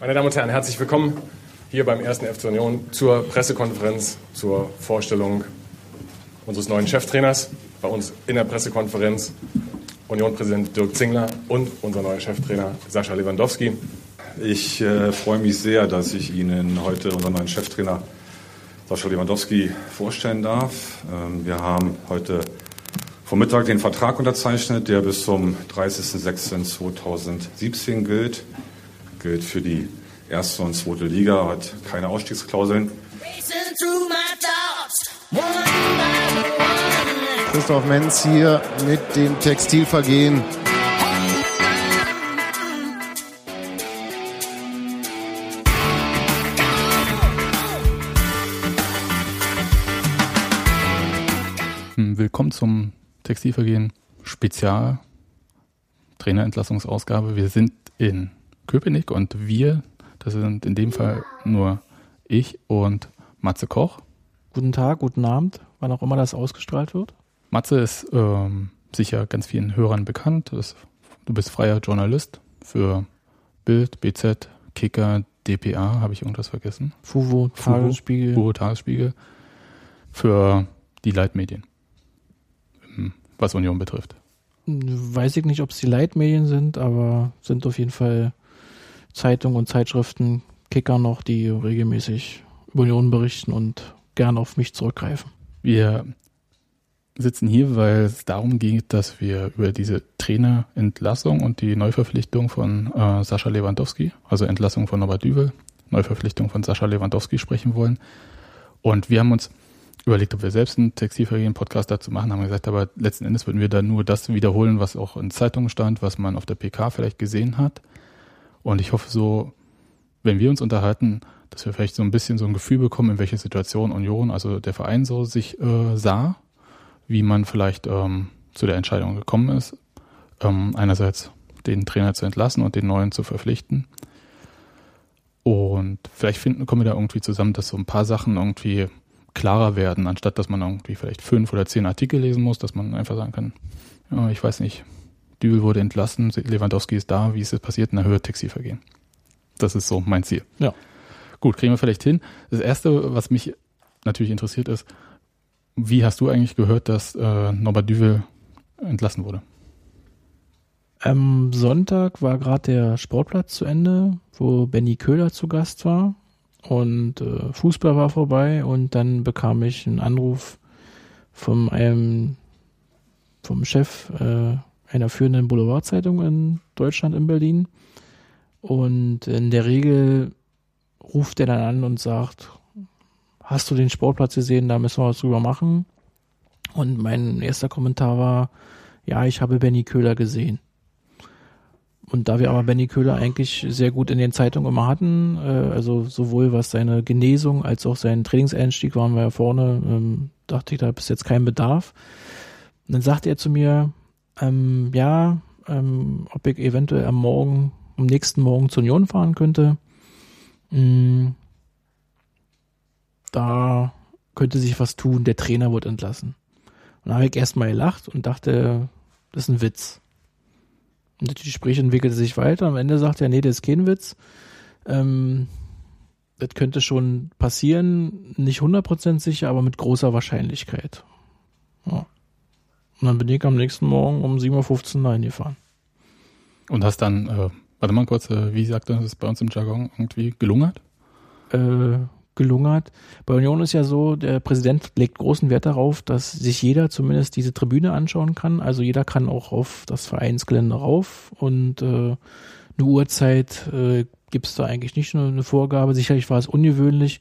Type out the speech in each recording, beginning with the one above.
Meine Damen und Herren, herzlich willkommen hier beim ersten FC Union zur Pressekonferenz zur Vorstellung unseres neuen Cheftrainers. Bei uns in der Pressekonferenz Union-Präsident Dirk Zingler und unser neuer Cheftrainer Sascha Lewandowski. Ich äh, freue mich sehr, dass ich Ihnen heute unseren neuen Cheftrainer Sascha Lewandowski vorstellen darf. Ähm, wir haben heute Vormittag den Vertrag unterzeichnet, der bis zum 30.06.2017 gilt. Gilt für die erste und zweite Liga, hat keine Ausstiegsklauseln. Christoph Menz hier mit dem Textilvergehen. Hm, willkommen zum Textilvergehen Spezial Trainerentlassungsausgabe. Wir sind in Köpenick und wir, das sind in dem Fall nur ich und Matze Koch. Guten Tag, guten Abend, wann auch immer das ausgestrahlt wird. Matze ist ähm, sicher ganz vielen Hörern bekannt. Du bist freier Journalist für Bild, BZ, Kicker, DPA, habe ich irgendwas vergessen? Fuvo, Tagesspiegel. Fuvo, Tagesspiegel. Für die Leitmedien was Union betrifft? Weiß ich nicht, ob es die Leitmedien sind, aber sind auf jeden Fall Zeitungen und Zeitschriften, Kicker noch, die regelmäßig über Union berichten und gern auf mich zurückgreifen. Wir sitzen hier, weil es darum geht, dass wir über diese Trainerentlassung und die Neuverpflichtung von äh, Sascha Lewandowski, also Entlassung von Norbert Düvel, Neuverpflichtung von Sascha Lewandowski sprechen wollen. Und wir haben uns überlegt, ob wir selbst einen Textilvergehen-Podcast dazu machen, haben gesagt, aber letzten Endes würden wir da nur das wiederholen, was auch in Zeitungen stand, was man auf der PK vielleicht gesehen hat. Und ich hoffe so, wenn wir uns unterhalten, dass wir vielleicht so ein bisschen so ein Gefühl bekommen, in welche Situation Union, also der Verein so sich äh, sah, wie man vielleicht ähm, zu der Entscheidung gekommen ist, ähm, einerseits den Trainer zu entlassen und den neuen zu verpflichten. Und vielleicht finden, kommen wir da irgendwie zusammen, dass so ein paar Sachen irgendwie klarer werden, anstatt dass man irgendwie vielleicht fünf oder zehn Artikel lesen muss, dass man einfach sagen kann, ja, ich weiß nicht, Dübel wurde entlassen, Lewandowski ist da, wie ist es passiert, na hört Taxivergehen. Das ist so mein Ziel. Ja. Gut, kriegen wir vielleicht hin. Das erste, was mich natürlich interessiert ist, wie hast du eigentlich gehört, dass äh, Norbert Düvel entlassen wurde? Am Sonntag war gerade der Sportplatz zu Ende, wo Benny Köhler zu Gast war und äh, Fußball war vorbei und dann bekam ich einen Anruf von einem vom Chef äh, einer führenden Boulevardzeitung in Deutschland in Berlin und in der Regel ruft er dann an und sagt, hast du den Sportplatz gesehen, da müssen wir was drüber machen. Und mein erster Kommentar war, ja, ich habe Benny Köhler gesehen. Und da wir aber Benny Köhler eigentlich sehr gut in den Zeitungen immer hatten, äh, also sowohl was seine Genesung als auch seinen Trainingseinstieg waren wir ja vorne, ähm, dachte ich, da ist jetzt kein Bedarf. Und dann sagte er zu mir, ähm, ja, ähm, ob ich eventuell am Morgen, am nächsten Morgen zur Union fahren könnte. Mhm. Da könnte sich was tun, der Trainer wird entlassen. Und da habe ich erstmal gelacht und dachte, das ist ein Witz. Und die Gespräche entwickelte sich weiter. Am Ende sagt er, nee, das ist kein Witz. Ähm, das könnte schon passieren, nicht 100% sicher, aber mit großer Wahrscheinlichkeit. Ja. Und dann bin ich am nächsten Morgen um 7.15 Uhr reingefahren. Und hast dann, äh, warte mal kurz, äh, wie sagt das bei uns im Jargon, irgendwie gelungert? Äh, gelungert. Bei Union ist ja so, der Präsident legt großen Wert darauf, dass sich jeder zumindest diese Tribüne anschauen kann. Also jeder kann auch auf das Vereinsgelände rauf und äh, eine Uhrzeit äh, gibt es da eigentlich nicht nur eine Vorgabe. Sicherlich war es ungewöhnlich.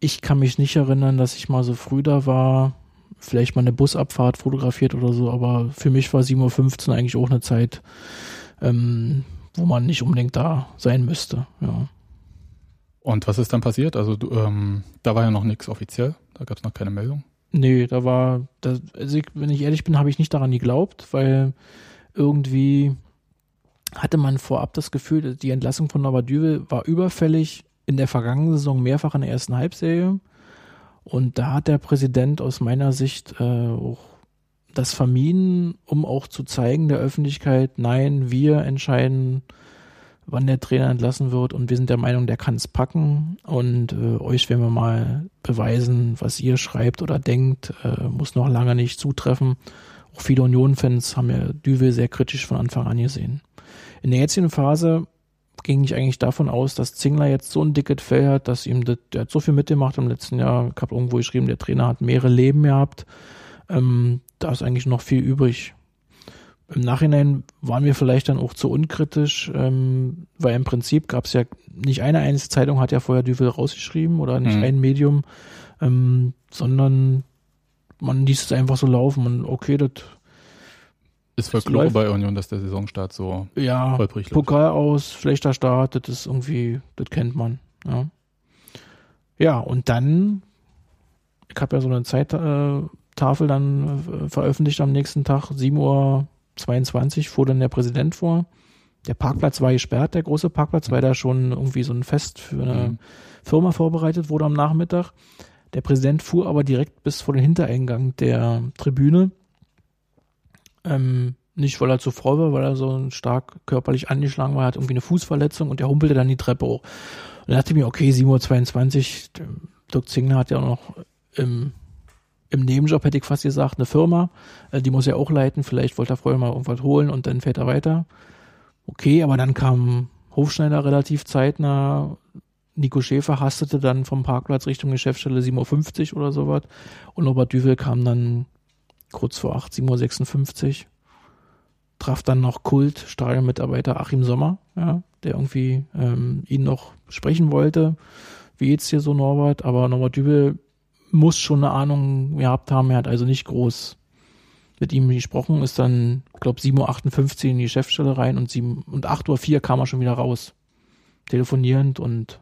Ich kann mich nicht erinnern, dass ich mal so früh da war. Vielleicht mal eine Busabfahrt fotografiert oder so, aber für mich war 7.15 Uhr eigentlich auch eine Zeit, ähm, wo man nicht unbedingt da sein müsste. Ja. Und was ist dann passiert? Also du, ähm, da war ja noch nichts offiziell, da gab es noch keine Meldung. Nee, da war, da, also ich, wenn ich ehrlich bin, habe ich nicht daran geglaubt, weil irgendwie hatte man vorab das Gefühl, die Entlassung von Norbert Düvel war überfällig in der vergangenen Saison mehrfach in der ersten Halbserie. Und da hat der Präsident aus meiner Sicht äh, auch das vermieden, um auch zu zeigen der Öffentlichkeit, nein, wir entscheiden, wann der Trainer entlassen wird und wir sind der Meinung, der kann es packen und äh, euch werden wir mal beweisen, was ihr schreibt oder denkt, äh, muss noch lange nicht zutreffen. Auch viele Union-Fans haben ja Düvel sehr kritisch von Anfang an gesehen. In der jetzigen Phase ging ich eigentlich davon aus, dass Zingler jetzt so ein dickes Fell hat, dass ihm das, der hat so viel mitgemacht im letzten Jahr. Ich habe irgendwo geschrieben, der Trainer hat mehrere Leben gehabt. Ähm, da ist eigentlich noch viel übrig. Im Nachhinein waren wir vielleicht dann auch zu unkritisch, ähm, weil im Prinzip gab es ja nicht eine einzige Zeitung hat ja vorher Düvel rausgeschrieben oder nicht mhm. ein Medium, ähm, sondern man ließ es einfach so laufen und okay, das ist Folklore bei Union, dass der Saisonstart so ja, holprig läuft. Pokal aus, schlechter Start, das ist irgendwie, das kennt man. Ja, ja und dann, ich habe ja so eine Zeittafel dann äh, veröffentlicht am nächsten Tag, 7 Uhr 22 fuhr dann der Präsident vor. Der Parkplatz war gesperrt, der große Parkplatz, weil da schon irgendwie so ein Fest für eine mhm. Firma vorbereitet wurde am Nachmittag. Der Präsident fuhr aber direkt bis vor den Hintereingang der Tribüne. Ähm, nicht, weil er zu voll war, weil er so stark körperlich angeschlagen war, er hat irgendwie eine Fußverletzung und der humpelte dann die Treppe hoch. Und da dachte ich mir, okay, 7.22 Uhr, Dirk Zingler hat ja noch im im Nebenjob hätte ich fast gesagt, eine Firma, äh, die muss er auch leiten, vielleicht wollte er vorher mal irgendwas holen und dann fährt er weiter. Okay, aber dann kam Hofschneider relativ zeitnah, Nico Schäfer hastete dann vom Parkplatz Richtung Geschäftsstelle 7.50 Uhr oder sowas. Und Robert Düvel kam dann kurz vor 8, 7.56 Uhr, traf dann noch Kult, Stadionmitarbeiter Achim Sommer, ja, der irgendwie ähm, ihn noch sprechen wollte. Wie geht's dir so, Norbert? Aber Norbert Dübel muss schon eine Ahnung gehabt haben. Er hat also nicht groß mit ihm gesprochen, ist dann, glaube, 7.58 Uhr in die Geschäftsstelle rein und, 7, und 8.04 Uhr kam er schon wieder raus. Telefonierend und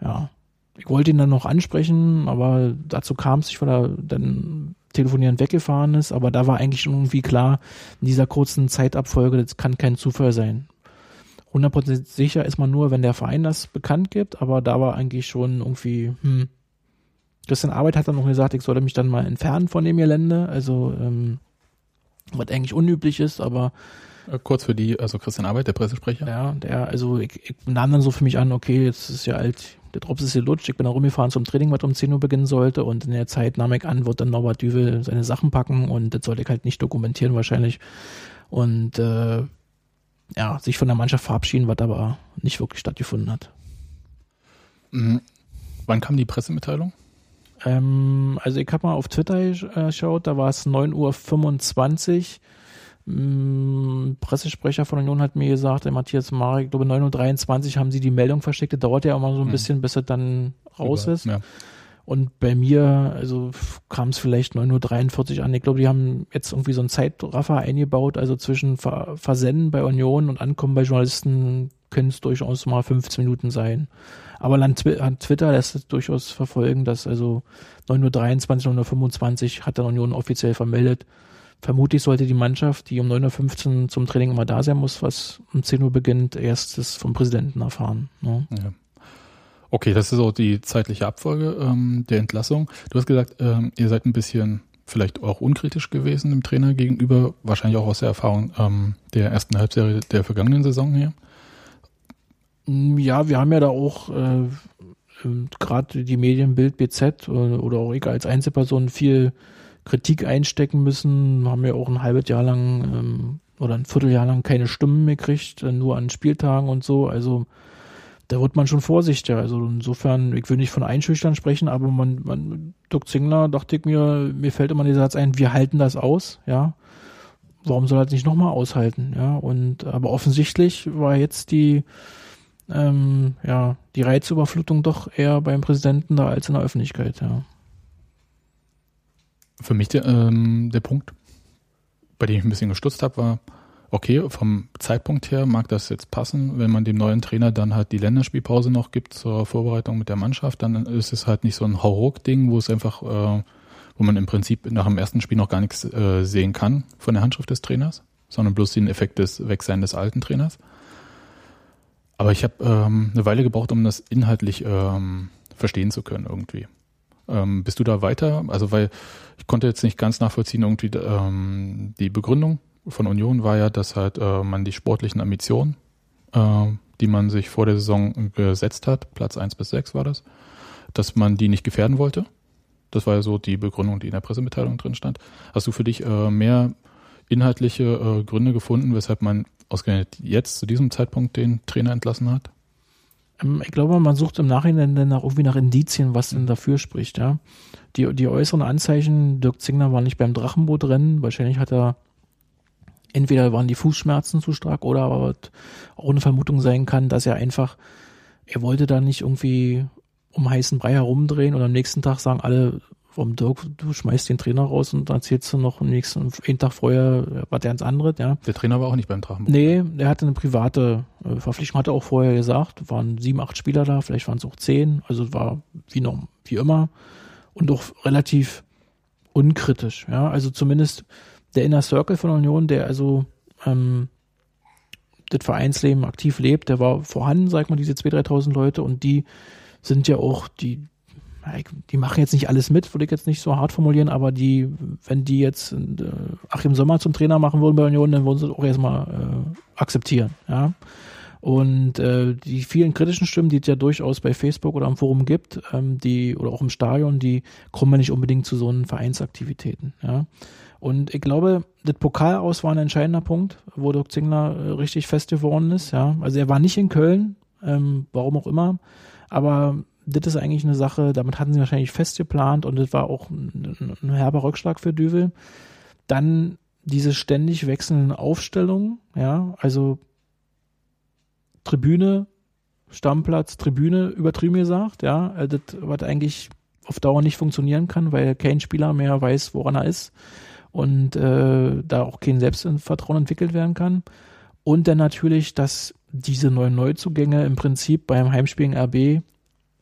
ja, ich wollte ihn dann noch ansprechen, aber dazu kam es nicht, weil er dann telefonierend weggefahren ist. Aber da war eigentlich schon irgendwie klar, in dieser kurzen Zeitabfolge, das kann kein Zufall sein. 100% sicher ist man nur, wenn der Verein das bekannt gibt, aber da war eigentlich schon irgendwie, hm, Christian Arbeit hat dann noch gesagt, ich sollte mich dann mal entfernen von dem Gelände, also ähm, was eigentlich unüblich ist, aber äh, Kurz für die, also Christian Arbeit, der Pressesprecher. Ja, der, also ich, ich nahm dann so für mich an, okay, jetzt ist ja alt, der Drops ist hier lutsch, ich bin da rumgefahren zum Training, was um 10 Uhr beginnen sollte und in der Zeit nahm ich an, wird dann Norbert Düvel seine Sachen packen und das sollte ich halt nicht dokumentieren wahrscheinlich und äh, ja, sich von der Mannschaft verabschieden, was aber nicht wirklich stattgefunden hat. Mhm. Wann kam die Pressemitteilung? Ähm, also ich habe mal auf Twitter geschaut, da war es 9.25 Uhr. Mm, Pressesprecher von Union hat mir gesagt, der Matthias Marek, ich glaube 9.23 Uhr haben sie die Meldung verschickt. Das dauert ja immer so ein hm. bisschen, bis er dann raus Über, ist. Ja. Und bei mir, also kam es vielleicht 9.43 Uhr an. Ich glaube, die haben jetzt irgendwie so einen Zeitraffer eingebaut. Also zwischen Ver Versenden bei Union und Ankommen bei Journalisten können es durchaus mal 15 Minuten sein. Aber an, Twitter lässt es durchaus verfolgen, dass also 9.23 Uhr, 9.25 Uhr hat dann Union offiziell vermeldet. Vermutlich sollte die Mannschaft, die um 9.15 Uhr zum Training immer da sein muss, was um 10 Uhr beginnt, erst das vom Präsidenten erfahren. Ne? Ja. Okay, das ist auch die zeitliche Abfolge ähm, der Entlassung. Du hast gesagt, ähm, ihr seid ein bisschen vielleicht auch unkritisch gewesen dem Trainer gegenüber, wahrscheinlich auch aus der Erfahrung ähm, der ersten Halbserie der vergangenen Saison hier. Mm, ja, wir haben ja da auch äh, äh, gerade die Medien Bild BZ oder, oder auch ich als Einzelperson viel Kritik einstecken müssen, haben ja auch ein halbes Jahr lang ähm, oder ein Vierteljahr lang keine Stimmen mehr gekriegt, äh, nur an Spieltagen und so. Also da wird man schon vorsichtiger. Also insofern, ich will nicht von Einschüchtern sprechen, aber man, man Dirk Zingler, dachte ich mir, mir fällt immer der Satz ein, wir halten das aus, ja. Warum soll er das nicht nochmal aushalten, ja? Und aber offensichtlich war jetzt die ähm, ja, die Reizüberflutung doch eher beim Präsidenten da als in der Öffentlichkeit, ja. Für mich der, ähm, der Punkt, bei dem ich ein bisschen gestutzt habe, war, okay, vom Zeitpunkt her mag das jetzt passen, wenn man dem neuen Trainer dann halt die Länderspielpause noch gibt zur Vorbereitung mit der Mannschaft, dann ist es halt nicht so ein Hauruck-Ding, wo es einfach, äh, wo man im Prinzip nach dem ersten Spiel noch gar nichts äh, sehen kann von der Handschrift des Trainers, sondern bloß den Effekt des Wegsein des alten Trainers. Aber ich habe ähm, eine Weile gebraucht, um das inhaltlich ähm, verstehen zu können irgendwie. Ähm, bist du da weiter? Also weil ich konnte jetzt nicht ganz nachvollziehen, irgendwie ähm, die Begründung von Union war ja, dass halt äh, man die sportlichen Ambitionen äh, die man sich vor der Saison gesetzt hat, Platz 1 bis 6 war das, dass man die nicht gefährden wollte. Das war ja so die Begründung, die in der Pressemitteilung drin stand. Hast du für dich äh, mehr inhaltliche äh, Gründe gefunden, weshalb man ausgerechnet jetzt zu diesem Zeitpunkt den Trainer entlassen hat? Ähm, ich glaube, man sucht im Nachhinein dann auch irgendwie nach Indizien, was denn dafür spricht, ja. Die, die äußeren Anzeichen, Dirk Zingler war nicht beim Drachenbootrennen, wahrscheinlich hat er entweder waren die Fußschmerzen zu stark oder aber auch eine Vermutung sein kann, dass er einfach, er wollte da nicht irgendwie um heißen Brei herumdrehen und am nächsten Tag sagen alle, vom Dirk, du schmeißt den Trainer raus und dann erzählst du noch am nächsten, einen Tag vorher, war der ins andere, ja. Der Trainer war auch nicht beim Drachenboot. Nee, der hatte eine private äh, Verpflichtung, hat er auch vorher gesagt, waren sieben, acht Spieler da, vielleicht waren es auch zehn, also war wie noch, wie immer. Und auch relativ unkritisch, ja, also zumindest der Inner Circle von Union, der also ähm, das Vereinsleben aktiv lebt, der war vorhanden, sag mal, diese 2.000, 3.000 Leute. Und die sind ja auch, die, die machen jetzt nicht alles mit, würde ich jetzt nicht so hart formulieren, aber die, wenn die jetzt äh, Achim Sommer zum Trainer machen würden bei Union, dann würden sie das auch erstmal äh, akzeptieren, ja. Und äh, die vielen kritischen Stimmen, die es ja durchaus bei Facebook oder am Forum gibt, ähm, die oder auch im Stadion, die kommen ja nicht unbedingt zu so einen Vereinsaktivitäten. Ja. Und ich glaube, das Pokal aus war ein entscheidender Punkt, wo Dirk Zingler äh, richtig fest geworden ist. Ja. Also er war nicht in Köln, ähm, warum auch immer, aber das ist eigentlich eine Sache, damit hatten sie wahrscheinlich fest geplant und das war auch ein, ein herber Rückschlag für Düvel. Dann diese ständig wechselnden Aufstellungen, ja, also Tribüne, Stammplatz, Tribüne, übertrieben gesagt, ja, äh, das, was eigentlich auf Dauer nicht funktionieren kann, weil kein Spieler mehr weiß, woran er ist und äh, da auch kein Selbstvertrauen entwickelt werden kann. Und dann natürlich, dass diese neuen Neuzugänge im Prinzip beim Heimspiel in RB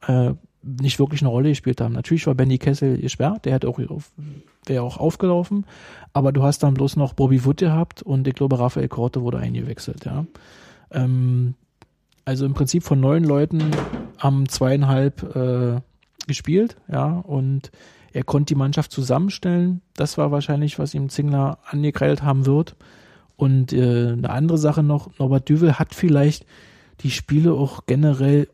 äh, nicht wirklich eine Rolle gespielt haben. Natürlich war Benny Kessel gesperrt, der hätte auch wäre auch aufgelaufen, aber du hast dann bloß noch Bobby Wood gehabt und ich glaube Raphael Korte wurde eingewechselt, ja. Ähm, also im Prinzip von neun Leuten haben zweieinhalb äh, gespielt, ja, und er konnte die Mannschaft zusammenstellen. Das war wahrscheinlich, was ihm Zingler angekreidet haben wird. Und äh, eine andere Sache noch, Norbert Düvel hat vielleicht die Spiele auch generell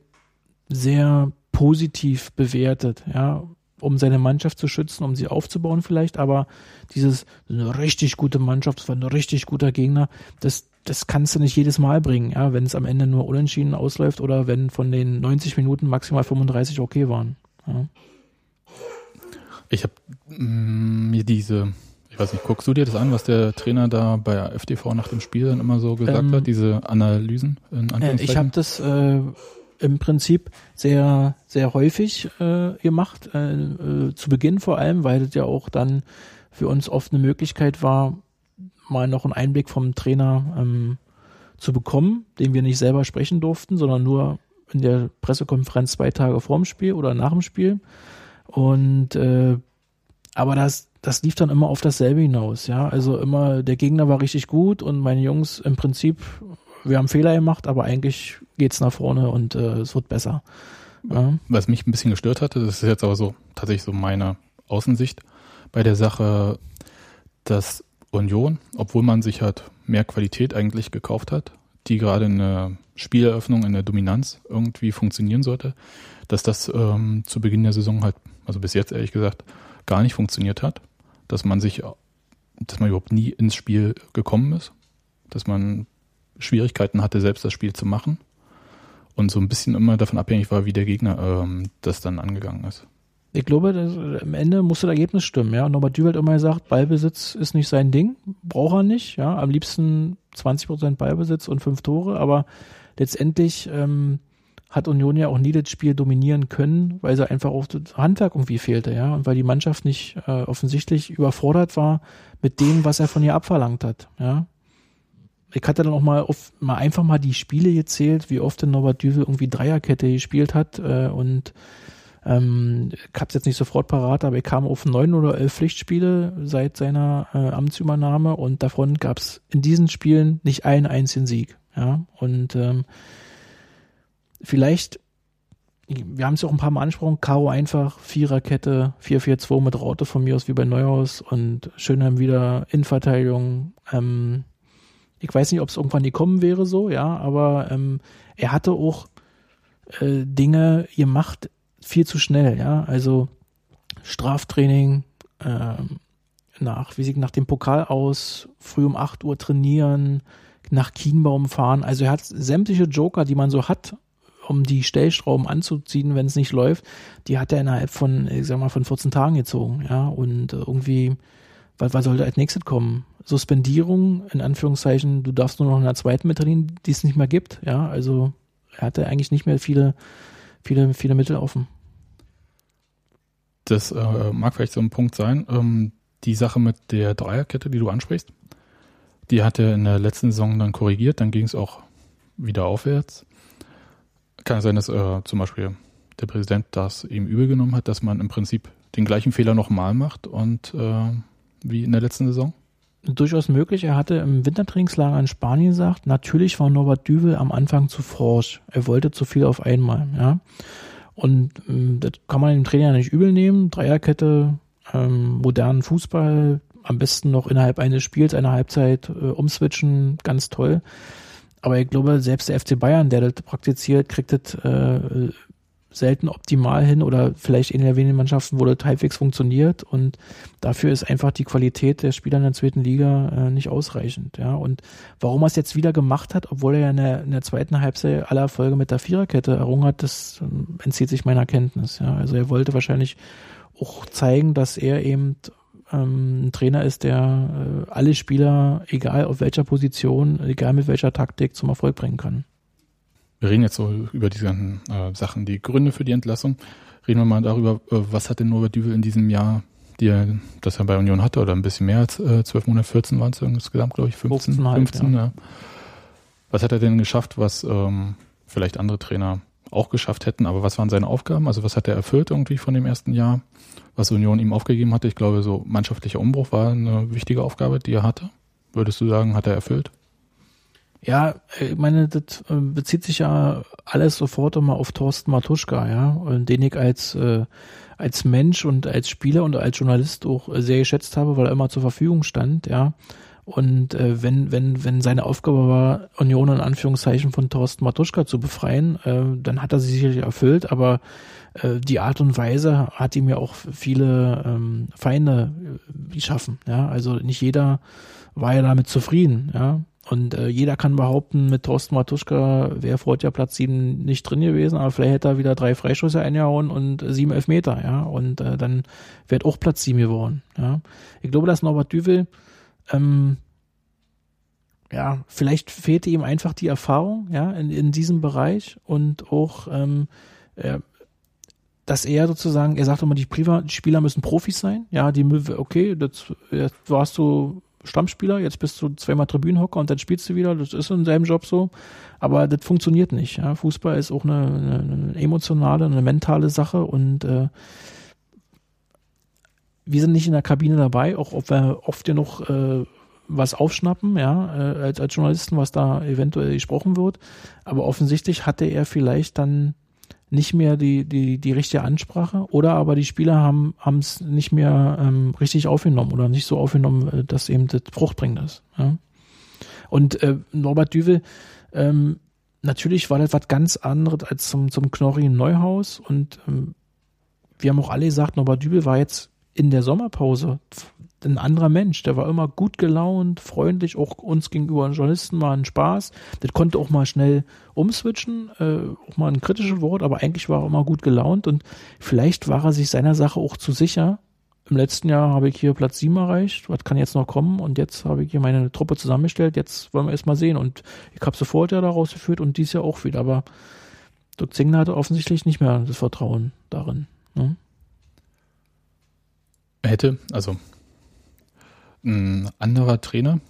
sehr positiv bewertet, ja, um seine Mannschaft zu schützen, um sie aufzubauen vielleicht, aber dieses eine richtig gute Mannschaft, das war ein richtig guter Gegner, das das kannst du nicht jedes Mal bringen, ja, wenn es am Ende nur unentschieden ausläuft oder wenn von den 90 Minuten maximal 35 okay waren. Ja. Ich habe mm, mir diese, ich weiß nicht, guckst du dir das an, was der Trainer da bei FTV nach dem Spiel dann immer so gesagt ähm, hat, diese Analysen? In äh, ich habe das äh, im Prinzip sehr, sehr häufig äh, gemacht, äh, äh, zu Beginn vor allem, weil das ja auch dann für uns oft eine Möglichkeit war, mal noch einen Einblick vom Trainer ähm, zu bekommen, den wir nicht selber sprechen durften, sondern nur in der Pressekonferenz zwei Tage vorm Spiel oder nach dem Spiel. Und äh, aber das, das lief dann immer auf dasselbe hinaus, ja. Also immer, der Gegner war richtig gut und meine Jungs im Prinzip, wir haben Fehler gemacht, aber eigentlich geht's nach vorne und äh, es wird besser. Ja. Was mich ein bisschen gestört hatte, das ist jetzt aber so tatsächlich so meine Außensicht bei der Sache, dass Union, obwohl man sich halt mehr Qualität eigentlich gekauft hat, die gerade in der Spieleröffnung, in der Dominanz irgendwie funktionieren sollte, dass das ähm, zu Beginn der Saison halt, also bis jetzt ehrlich gesagt, gar nicht funktioniert hat, dass man sich, dass man überhaupt nie ins Spiel gekommen ist, dass man Schwierigkeiten hatte, selbst das Spiel zu machen und so ein bisschen immer davon abhängig war, wie der Gegner ähm, das dann angegangen ist. Ich glaube, das, am Ende muss das Ergebnis stimmen, ja. Norbert Düwelt immer gesagt, Ballbesitz ist nicht sein Ding, braucht er nicht, ja. Am liebsten 20 Prozent Ballbesitz und fünf Tore, aber letztendlich ähm, hat Union ja auch nie das Spiel dominieren können, weil sie einfach auch das Handwerk irgendwie fehlte, ja, und weil die Mannschaft nicht äh, offensichtlich überfordert war mit dem, was er von ihr abverlangt hat, ja. Ich hatte dann auch mal, auf, mal einfach mal die Spiele gezählt, wie oft denn Norbert Düvel irgendwie Dreierkette gespielt hat äh, und ähm, ich hab's jetzt nicht sofort parat, aber ich kam auf neun oder elf Pflichtspiele seit seiner äh, Amtsübernahme und davon gab's in diesen Spielen nicht einen einzigen Sieg. Ja, und ähm, vielleicht, wir haben es ja auch ein paar Mal angesprochen, Karo einfach, Viererkette, 4-4-2 mit Raute von mir aus wie bei Neuhaus und Schönheim wieder Innenverteidigung. Ähm, Ich weiß nicht, ob es irgendwann gekommen wäre so, ja, aber ähm, er hatte auch äh, Dinge gemacht viel zu schnell, ja. Also Straftraining, ähm, nach, wie sieht nach dem Pokal aus, früh um 8 Uhr trainieren, nach Kienbaum fahren. Also er hat sämtliche Joker, die man so hat, um die Stellschrauben anzuziehen, wenn es nicht läuft, die hat er innerhalb von, ich sag mal, von 14 Tagen gezogen, ja. Und irgendwie, was, was sollte als nächstes kommen? Suspendierung, in Anführungszeichen, du darfst nur noch in der zweiten mittrainieren, die es nicht mehr gibt, ja. Also er hatte eigentlich nicht mehr viele, viele, viele Mittel offen. Das äh, mag vielleicht so ein Punkt sein. Ähm, die Sache mit der Dreierkette, die du ansprichst, die hat er in der letzten Saison dann korrigiert, dann ging es auch wieder aufwärts. Kann sein, dass äh, zum Beispiel der Präsident das ihm übel genommen hat, dass man im Prinzip den gleichen Fehler nochmal macht und äh, wie in der letzten Saison? Durchaus möglich. Er hatte im Wintertrainingslager in Spanien gesagt, natürlich war Norbert Düvel am Anfang zu forsch. Er wollte zu viel auf einmal, ja. Und ähm, das kann man dem Trainer nicht übel nehmen. Dreierkette, ähm, modernen Fußball, am besten noch innerhalb eines Spiels, einer Halbzeit äh, umswitchen, ganz toll. Aber ich glaube, selbst der FC Bayern, der das praktiziert, kriegt das äh, selten optimal hin oder vielleicht in der wenigen Mannschaften, wo das halbwegs funktioniert und dafür ist einfach die Qualität der Spieler in der zweiten Liga äh, nicht ausreichend, ja. Und warum er es jetzt wieder gemacht hat, obwohl er ja in der, in der zweiten Halbzeit aller Erfolge mit der Viererkette errungen hat, das äh, entzieht sich meiner Kenntnis, ja. Also er wollte wahrscheinlich auch zeigen, dass er eben ähm, ein Trainer ist, der äh, alle Spieler, egal auf welcher Position, egal mit welcher Taktik, zum Erfolg bringen kann. Wir reden jetzt so über diese ganzen äh, Sachen, die Gründe für die Entlassung. Reden wir mal darüber, äh, was hat denn Norbert Düvel in diesem Jahr, die er, das er bei Union hatte, oder ein bisschen mehr als äh, 12 Monate, 14 waren es insgesamt, glaube ich, 15, 15, 15 ja. ja. Was hat er denn geschafft, was ähm, vielleicht andere Trainer auch geschafft hätten, aber was waren seine Aufgaben? Also was hat er erfüllt irgendwie von dem ersten Jahr, was Union ihm aufgegeben hatte? Ich glaube, so mannschaftlicher Umbruch war eine wichtige Aufgabe, die er hatte. Würdest du sagen, hat er erfüllt? Ja, ich meine, das äh, bezieht sich ja alles sofort immer auf Thorsten Matuschka, ja, den ich als, äh, als Mensch und als Spieler und als Journalist auch sehr geschätzt habe, weil er immer zur Verfügung stand, ja. Und äh, wenn, wenn, wenn seine Aufgabe war, Union in Anführungszeichen von Thorsten Matuschka zu befreien, äh, dann hat er sie sicherlich erfüllt, aber äh, die Art und Weise hat ihm ja auch viele ähm, Feinde äh, geschaffen. Ja, also nicht jeder war ja damit zufrieden, ja. Und äh, jeder kann behaupten, mit Thorsten Matuschka wäre vor ja Platz 7 nicht drin gewesen, aber vielleicht hätte er wieder drei Freischüsse eingehauen und sieben Elfmeter, ja. Und äh, dann wäre auch Platz 7 geworden. Ja. Ich glaube, dass Norbert Düvel ähm, ja, vielleicht fehlte ihm einfach die Erfahrung, ja, in, in diesem Bereich und auch, ähm, äh, dass er sozusagen, er sagt immer, die, Spieler müssen Profis sein, ja, die, okay, das, jetzt warst du Stammspieler, jetzt bist du zweimal Tribünenhocker und dann spielst du wieder, das ist in seinem Job so, aber das funktioniert nicht, ja, Fußball ist auch eine, eine, eine emotionale, eine mentale Sache und, äh, wir sind nicht in der Kabine dabei, auch ob wir oft ja noch äh, was aufschnappen, ja, äh, als, als Journalisten, was da eventuell gesprochen wird. Aber offensichtlich hatte er vielleicht dann nicht mehr die, die, die richtige Ansprache oder aber die Spieler haben es nicht mehr ähm, richtig aufgenommen oder nicht so aufgenommen, äh, dass eben das Frucht bringt ist. Ja. Und äh, Norbert Düvel, ähm, natürlich war das was ganz anderes als zum, zum Knorri Neuhaus und ähm, wir haben auch alle gesagt, Norbert Dübel war jetzt in der Sommerpause ein anderer Mensch. Der war immer gut gelaunt, freundlich, auch uns gegenüber den Journalisten war ein Spaß. Der konnte auch mal schnell umswitchen, äh, auch mal ein kritisches Wort, aber eigentlich war er immer gut gelaunt und vielleicht war er sich seiner Sache auch zu sicher. Im letzten Jahr habe ich hier Platz 7 erreicht, was kann jetzt noch kommen und jetzt habe ich hier meine Truppe zusammengestellt, jetzt wollen wir erst mal sehen und ich habe sofort ja daraus geführt und dies Jahr auch wieder, aber Dirk Zingler hatte offensichtlich nicht mehr das Vertrauen darin. Ne? hätte, also ein anderer Trainer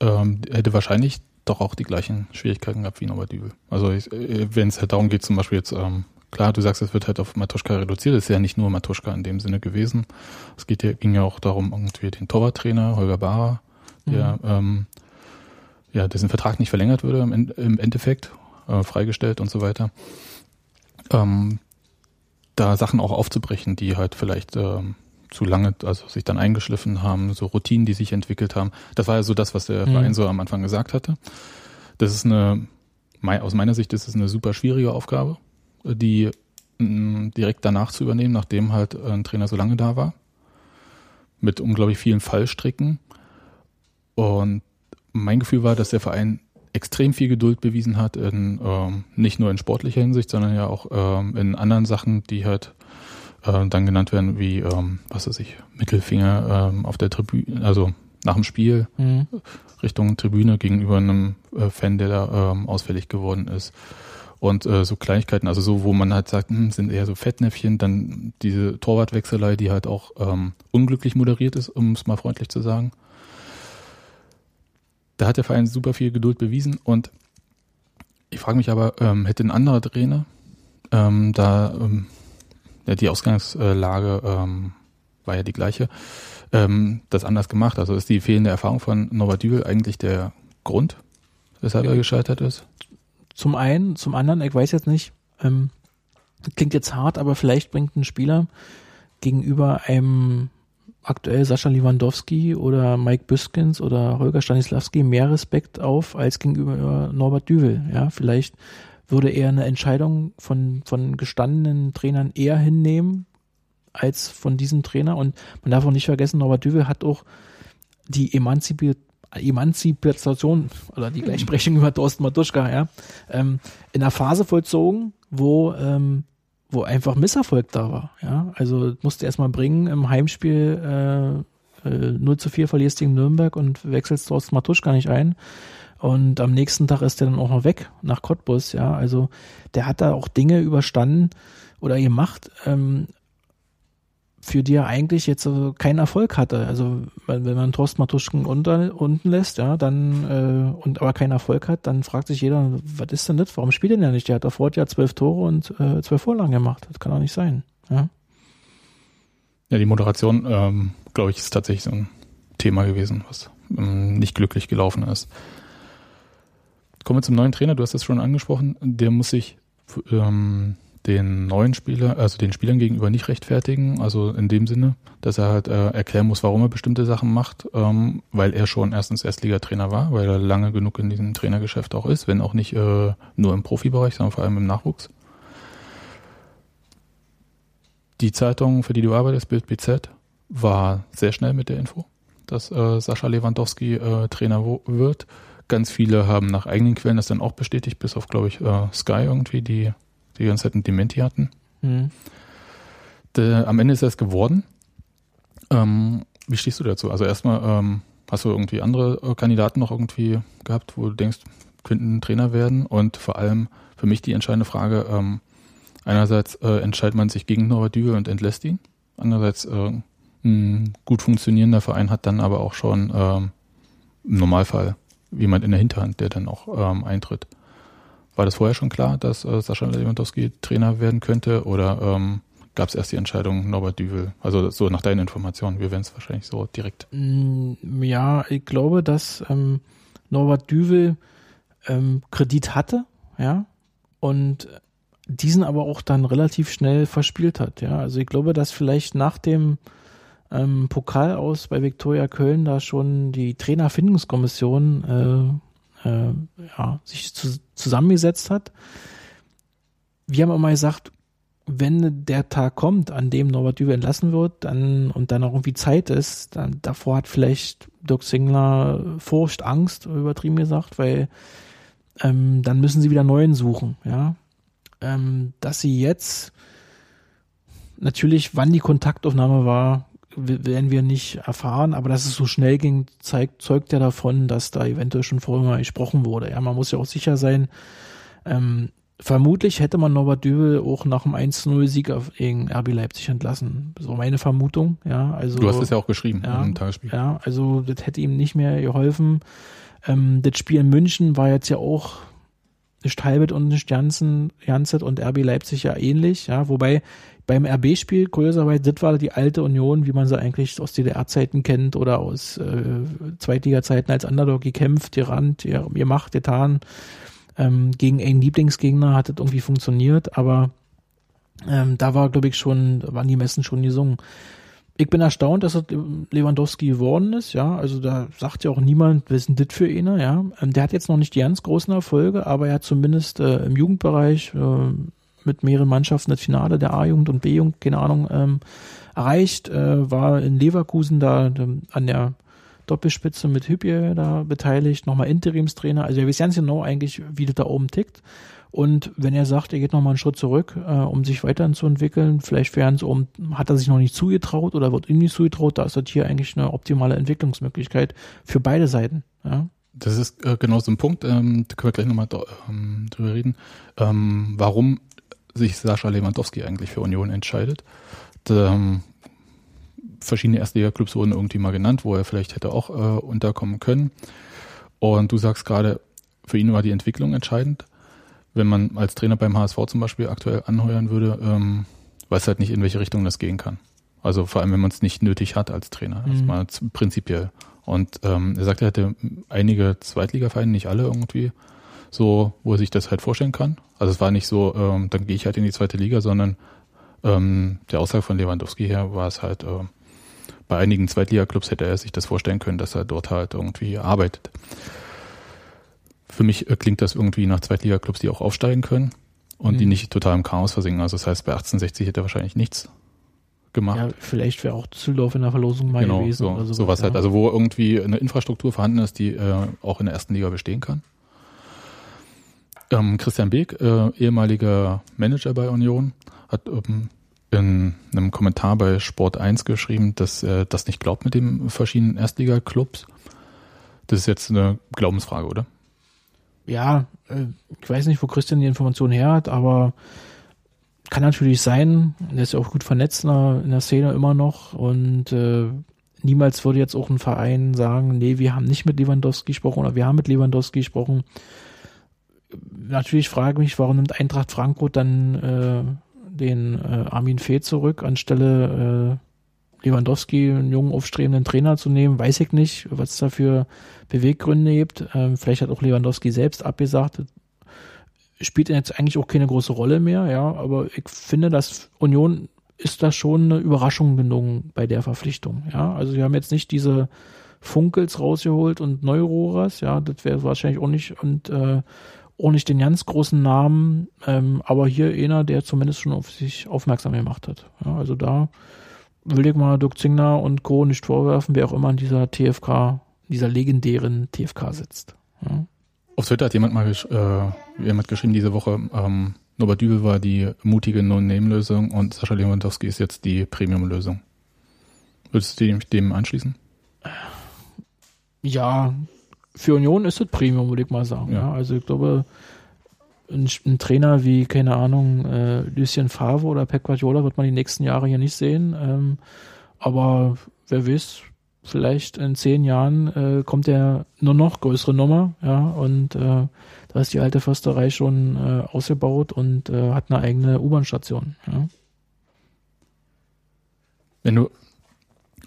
ähm, hätte wahrscheinlich doch auch die gleichen Schwierigkeiten gehabt wie Norbert Dübel. Also äh, wenn es halt darum geht, zum Beispiel jetzt, ähm, klar, du sagst, es wird halt auf Matuschka reduziert, das ist ja nicht nur Matuschka in dem Sinne gewesen. Es geht ja, ging ja auch darum, irgendwie den Torwarttrainer, Holger Barer, der mhm. ähm, ja, dessen Vertrag nicht verlängert würde im, im Endeffekt, äh, freigestellt und so weiter. Ähm, da Sachen auch aufzubrechen, die halt vielleicht ähm, zu lange, also sich dann eingeschliffen haben, so Routinen, die sich entwickelt haben. Das war ja so das, was der mhm. Verein so am Anfang gesagt hatte. Das ist eine, aus meiner Sicht ist es eine super schwierige Aufgabe, die mh, direkt danach zu übernehmen, nachdem halt ein Trainer so lange da war. Mit unglaublich vielen Fallstricken. Und mein Gefühl war, dass der Verein extrem viel Geduld bewiesen hat, in, ähm, nicht nur in sportlicher Hinsicht, sondern ja auch ähm, in anderen Sachen, die halt äh, dann genannt werden, wie, ähm, was weiß ich, Mittelfinger ähm, auf der Tribüne, also nach dem Spiel mhm. Richtung Tribüne gegenüber einem äh, Fan, der da ähm, ausfällig geworden ist. Und äh, so Kleinigkeiten, also so, wo man halt sagt, hm, sind eher so Fettnäpfchen, dann diese Torwartwechselei, die halt auch ähm, unglücklich moderiert ist, um es mal freundlich zu sagen da hat der Verein super viel Geduld bewiesen und ich frage mich aber, ähm, hätte ein anderer Trainer ähm, da ähm, ja, die Ausgangslage ähm, war ja die gleiche, ähm, das anders gemacht? Also ist die fehlende Erfahrung von Norbert Dübel eigentlich der Grund, weshalb er gescheitert ist? Zum einen, zum anderen, ich weiß jetzt nicht, ähm, klingt jetzt hart, aber vielleicht bringt ein Spieler gegenüber einem aktuell Sascha Lewandowski oder Mike Büskens oder Holger Stanislawski mehr Respekt auf als gegenüber Norbert Düvel. Ja, vielleicht würde er eine Entscheidung von, von gestandenen Trainern eher hinnehmen als von diesem Trainer. Und man darf auch nicht vergessen, Norbert Düvel hat auch die Emanzipiert Emanzipation oder die Gleichsprechung über Thorsten Matuschka, ja, ähm, in einer Phase vollzogen, wo ähm, wo einfach Misserfolg da war. Ja, also musste erstmal bringen im Heimspiel äh, äh, 0 zu 4 verlierst gegen Nürnberg und wechselst Thorsten Matuschka nicht ein. Und am nächsten Tag ist der dann auch noch weg nach Cottbus, ja. Also der hat da auch Dinge überstanden oder gemacht, ähm, für die er eigentlich jetzt äh, keinen Erfolg hatte. Also wenn man Thorsten Matuschken unter, unten lässt, ja, dann äh, und aber keinen Erfolg hat, dann fragt sich jeder, was ist denn das? Warum spielt denn der nicht? Der hat davor ja zwölf Tore und äh, zwölf Vorlagen gemacht. Das kann doch nicht sein. Ja, ja die Moderation, ähm, glaube ich, ist tatsächlich so ein Thema gewesen, was ähm, nicht glücklich gelaufen ist. Kommen wir zum neuen Trainer, du hast das schon angesprochen, der muss sich ähm, den neuen Spieler, also den Spielern gegenüber nicht rechtfertigen, also in dem Sinne, dass er halt äh, erklären muss, warum er bestimmte Sachen macht, ähm, weil er schon erstens Erstligatrainer war, weil er lange genug in diesem Trainergeschäft auch ist, wenn auch nicht äh, nur im Profibereich, sondern vor allem im Nachwuchs. Die Zeitung, für die du arbeitest, Bild BZ, war sehr schnell mit der Info, dass äh, Sascha Lewandowski äh, Trainer wird. Ganz viele haben nach eigenen Quellen das dann auch bestätigt, bis auf, glaube ich, äh, Sky irgendwie, die die ganze Zeit ein Dementi hatten. Mhm. De, am Ende ist es geworden. Ähm, wie stehst du dazu? Also erstmal, ähm, hast du irgendwie andere äh, Kandidaten noch irgendwie gehabt, wo du denkst, könnten Trainer werden? Und vor allem für mich die entscheidende Frage, ähm, einerseits äh, entscheidet man sich gegen Norbert Dübel und entlässt ihn. Andererseits äh, ein gut funktionierender Verein hat dann aber auch schon ähm, im Normalfall jemand in der Hinterhand, der dann auch ähm, eintritt. War das vorher schon klar, dass äh, Sascha Lewandowski Trainer werden könnte oder ähm, gab es erst die Entscheidung Norbert Düvel? Also so nach deinen Informationen, wir werden es wahrscheinlich so direkt. Mm, ja, ich glaube, dass ähm, Norbert Düvel ähm, Kredit hatte, ja, und diesen aber auch dann relativ schnell verspielt hat, ja. Also ich glaube, dass vielleicht nach dem ähm, Pokal aus bei Viktoria Köln da schon die Trainerfindungskommission äh, äh, ja, sich zu, zusammengesetzt hat. Wir haben immer gesagt, wenn der Tag kommt, an dem Norbert Düwe entlassen wird, dann und dann auch irgendwie Zeit ist, dann davor hat vielleicht Dirk Singler Furcht, Angst, übertrieben gesagt, weil ähm, dann müssen sie wieder neuen suchen, ja. Ähm, dass sie jetzt natürlich, wann die Kontaktaufnahme war, werden wir nicht erfahren, aber dass es so schnell ging, zeigt, zeugt ja davon, dass da eventuell schon vorher mal gesprochen wurde. Ja, man muss ja auch sicher sein, ähm, vermutlich hätte man Norbert Dübel auch nach dem 1-0-Sieg gegen RB Leipzig entlassen. So meine Vermutung, ja. Also, du hast es ja auch geschrieben ja, im Tagesspiel. Ja, also das hätte ihm nicht mehr geholfen. Ähm, das Spiel in München war jetzt ja auch nicht Halbet und nicht Janssen, Janset und RB Leipzig ja ähnlich, ja, wobei beim RB-Spiel, kurioserweise, das war die alte Union, wie man sie eigentlich aus DDR-Zeiten kennt oder aus äh, Zweitliga-Zeiten als Underdog gekämpft, gerannt, gemacht, getan. Ähm, gegen einen Lieblingsgegner hat das irgendwie funktioniert, aber ähm, da war, glaube ich, schon, waren die Messen schon gesungen. ich bin erstaunt, dass er Lewandowski geworden ist, ja. Also da sagt ja auch niemand, was ist denn das für ihn, ja. Ähm, der hat jetzt noch nicht die ganz großen Erfolge, aber er hat zumindest äh, im Jugendbereich äh, mit mehreren Mannschaften das Finale der A-Jugend und B-Jugend, keine Ahnung, ähm, erreicht, äh, war in Leverkusen da ähm, an der Doppelspitze mit Hübje da beteiligt, nochmal Interimstrainer. Also er weiß ganz genau eigentlich, wie das da oben tickt. Und wenn er sagt, er geht nochmal einen Schritt zurück, äh, um sich weiterzuentwickeln, vielleicht wären es um, hat er sich noch nicht zugetraut oder wird ihm nicht zugetraut, da ist das hier eigentlich eine optimale Entwicklungsmöglichkeit für beide Seiten. Ja. Das ist äh, genau so ein Punkt, ähm, da können wir gleich nochmal ähm, drüber reden, ähm, warum sich Sascha Lewandowski eigentlich für Union entscheidet. Da, ähm, verschiedene Erstliga-Clubs wurden irgendwie mal genannt, wo er vielleicht hätte auch äh, unterkommen können. Und du sagst gerade, für ihn war die Entwicklung entscheidend wenn man als Trainer beim HSV zum Beispiel aktuell anheuern würde, ähm, weiß halt nicht, in welche Richtung das gehen kann. Also vor allem, wenn man es nicht nötig hat als Trainer, mhm. erstmal prinzipiell. Und ähm, er sagt, er hätte einige Zweitligavereine, nicht alle irgendwie, so, wo er sich das halt vorstellen kann. Also es war nicht so, ähm, dann gehe ich halt in die zweite Liga, sondern ähm, der Aussage von Lewandowski her war es halt, äh, bei einigen Zweitliga-Clubs hätte er sich das vorstellen können, dass er dort halt irgendwie arbeitet. Für mich äh, klingt das irgendwie nach Zweitliga-Clubs, die auch aufsteigen können und mhm. die nicht total im Chaos versinken. Also das heißt, bei 1860 hätte er wahrscheinlich nichts gemacht. Ja, vielleicht wäre auch Düsseldorf in der Verlosung mal genau, gewesen. So, oder sowas, sowas ja. halt. Also wo irgendwie eine Infrastruktur vorhanden ist, die äh, auch in der ersten Liga bestehen kann. Ähm, Christian Beek, äh, ehemaliger Manager bei Union, hat ähm, in einem Kommentar bei Sport 1 geschrieben, dass er das nicht glaubt mit den verschiedenen Erstliga-Clubs. Das ist jetzt eine Glaubensfrage, oder? ja, äh, ich weiß nicht, wo Christian die Information her hat, aber kann natürlich sein. Er ist ja auch gut vernetzt in der Szene immer noch und äh, niemals würde jetzt auch ein Verein sagen, nee, wir haben nicht mit Lewandowski gesprochen oder wir haben mit Lewandowski gesprochen. Natürlich frage ich mich, warum nimmt Eintracht Frankfurt dann äh, den äh, Armin Fee zurück anstelle äh, Lewandowski, einen jungen, aufstrebenden Trainer zu nehmen, weiß ich nicht, was es da für Beweggründe gibt. Ähm, vielleicht hat auch Lewandowski selbst abgesagt. Spielt jetzt eigentlich auch keine große Rolle mehr, ja, aber ich finde, dass Union ist da schon eine Überraschung genug bei der Verpflichtung, ja. Also wir haben jetzt nicht diese Funkels rausgeholt und Neurohres, ja, das wäre wahrscheinlich auch nicht und äh, auch nicht den ganz großen Namen, ähm, aber hier einer, der zumindest schon auf sich aufmerksam gemacht hat. Ja, also da will ich mal Dirk Zingner und Co. nicht vorwerfen, wer auch immer in dieser TFK, dieser legendären TFK sitzt. Ja. Auf Twitter hat jemand mal äh, jemand geschrieben diese Woche, ähm, Norbert Dübel war die mutige No-Name-Lösung und Sascha Lewandowski ist jetzt die Premium-Lösung. Würdest du dem, dem anschließen? Ja, für Union ist es Premium, würde ich mal sagen. Ja. ja. Also ich glaube, ein, ein, Trainer wie, keine Ahnung, äh, Lucien Favre oder Pep Guardiola wird man die nächsten Jahre hier nicht sehen. Ähm, aber wer weiß, vielleicht in zehn Jahren äh, kommt der nur noch größere Nummer, ja, und äh, da ist die alte Försterei schon äh, ausgebaut und äh, hat eine eigene U-Bahn-Station. Ja. Wenn du,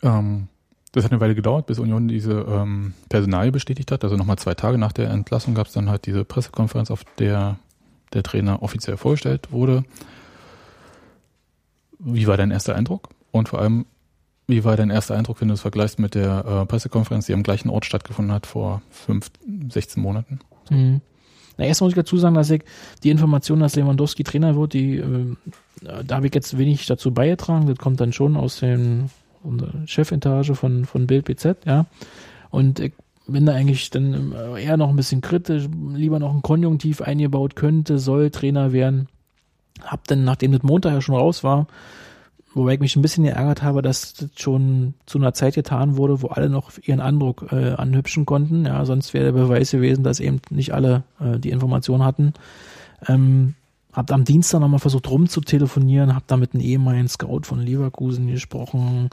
ähm, das hat eine Weile gedauert, bis Union diese ähm, Personalie bestätigt hat. Also nochmal zwei Tage nach der Entlassung gab es dann halt diese Pressekonferenz, auf der der Trainer offiziell vorgestellt wurde. Wie war dein erster Eindruck? Und vor allem, wie war dein erster Eindruck, wenn du es vergleichst mit der äh, Pressekonferenz, die am gleichen Ort stattgefunden hat vor fünf, 16 Monaten? Mhm. Na, erst muss ich dazu sagen, dass ich die Information, dass Lewandowski Trainer wird, die, äh, da habe ich jetzt wenig dazu beigetragen. Das kommt dann schon aus den Chefintage von, von Bild BZ, ja. Und ich bin da eigentlich dann eher noch ein bisschen kritisch, lieber noch ein Konjunktiv eingebaut könnte, soll Trainer werden. Hab dann, nachdem das Montag ja schon raus war, wobei ich mich ein bisschen geärgert habe, dass das schon zu einer Zeit getan wurde, wo alle noch ihren Eindruck äh, anhübschen konnten. Ja, sonst wäre der Beweis gewesen, dass eben nicht alle äh, die Information hatten. Ähm, hab am Dienstag nochmal versucht rumzutelefonieren, hab da mit einem ehemaligen Scout von Leverkusen gesprochen,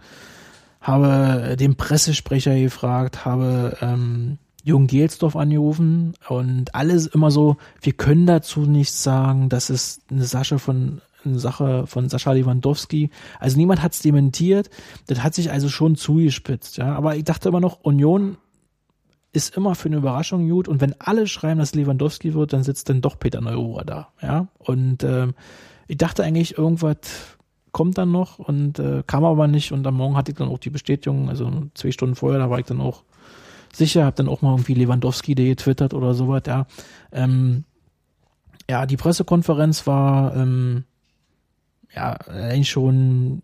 habe den Pressesprecher gefragt, habe ähm, Jürgen Gelsdorf angerufen und alles immer so, wir können dazu nichts sagen, das ist eine Sache von eine Sache von Sascha Lewandowski. Also niemand hat's dementiert. Das hat sich also schon zugespitzt, ja. Aber ich dachte immer noch, Union ist immer für eine Überraschung gut und wenn alle schreiben, dass Lewandowski wird, dann sitzt dann doch Peter Neururer da, ja. Und ähm, ich dachte eigentlich, irgendwas kommt dann noch und äh, kam aber nicht und am Morgen hatte ich dann auch die Bestätigung, also zwei Stunden vorher, da war ich dann auch sicher, habe dann auch mal irgendwie Lewandowski getwittert oder sowas, ja. Ähm, ja, die Pressekonferenz war ähm, ja eigentlich schon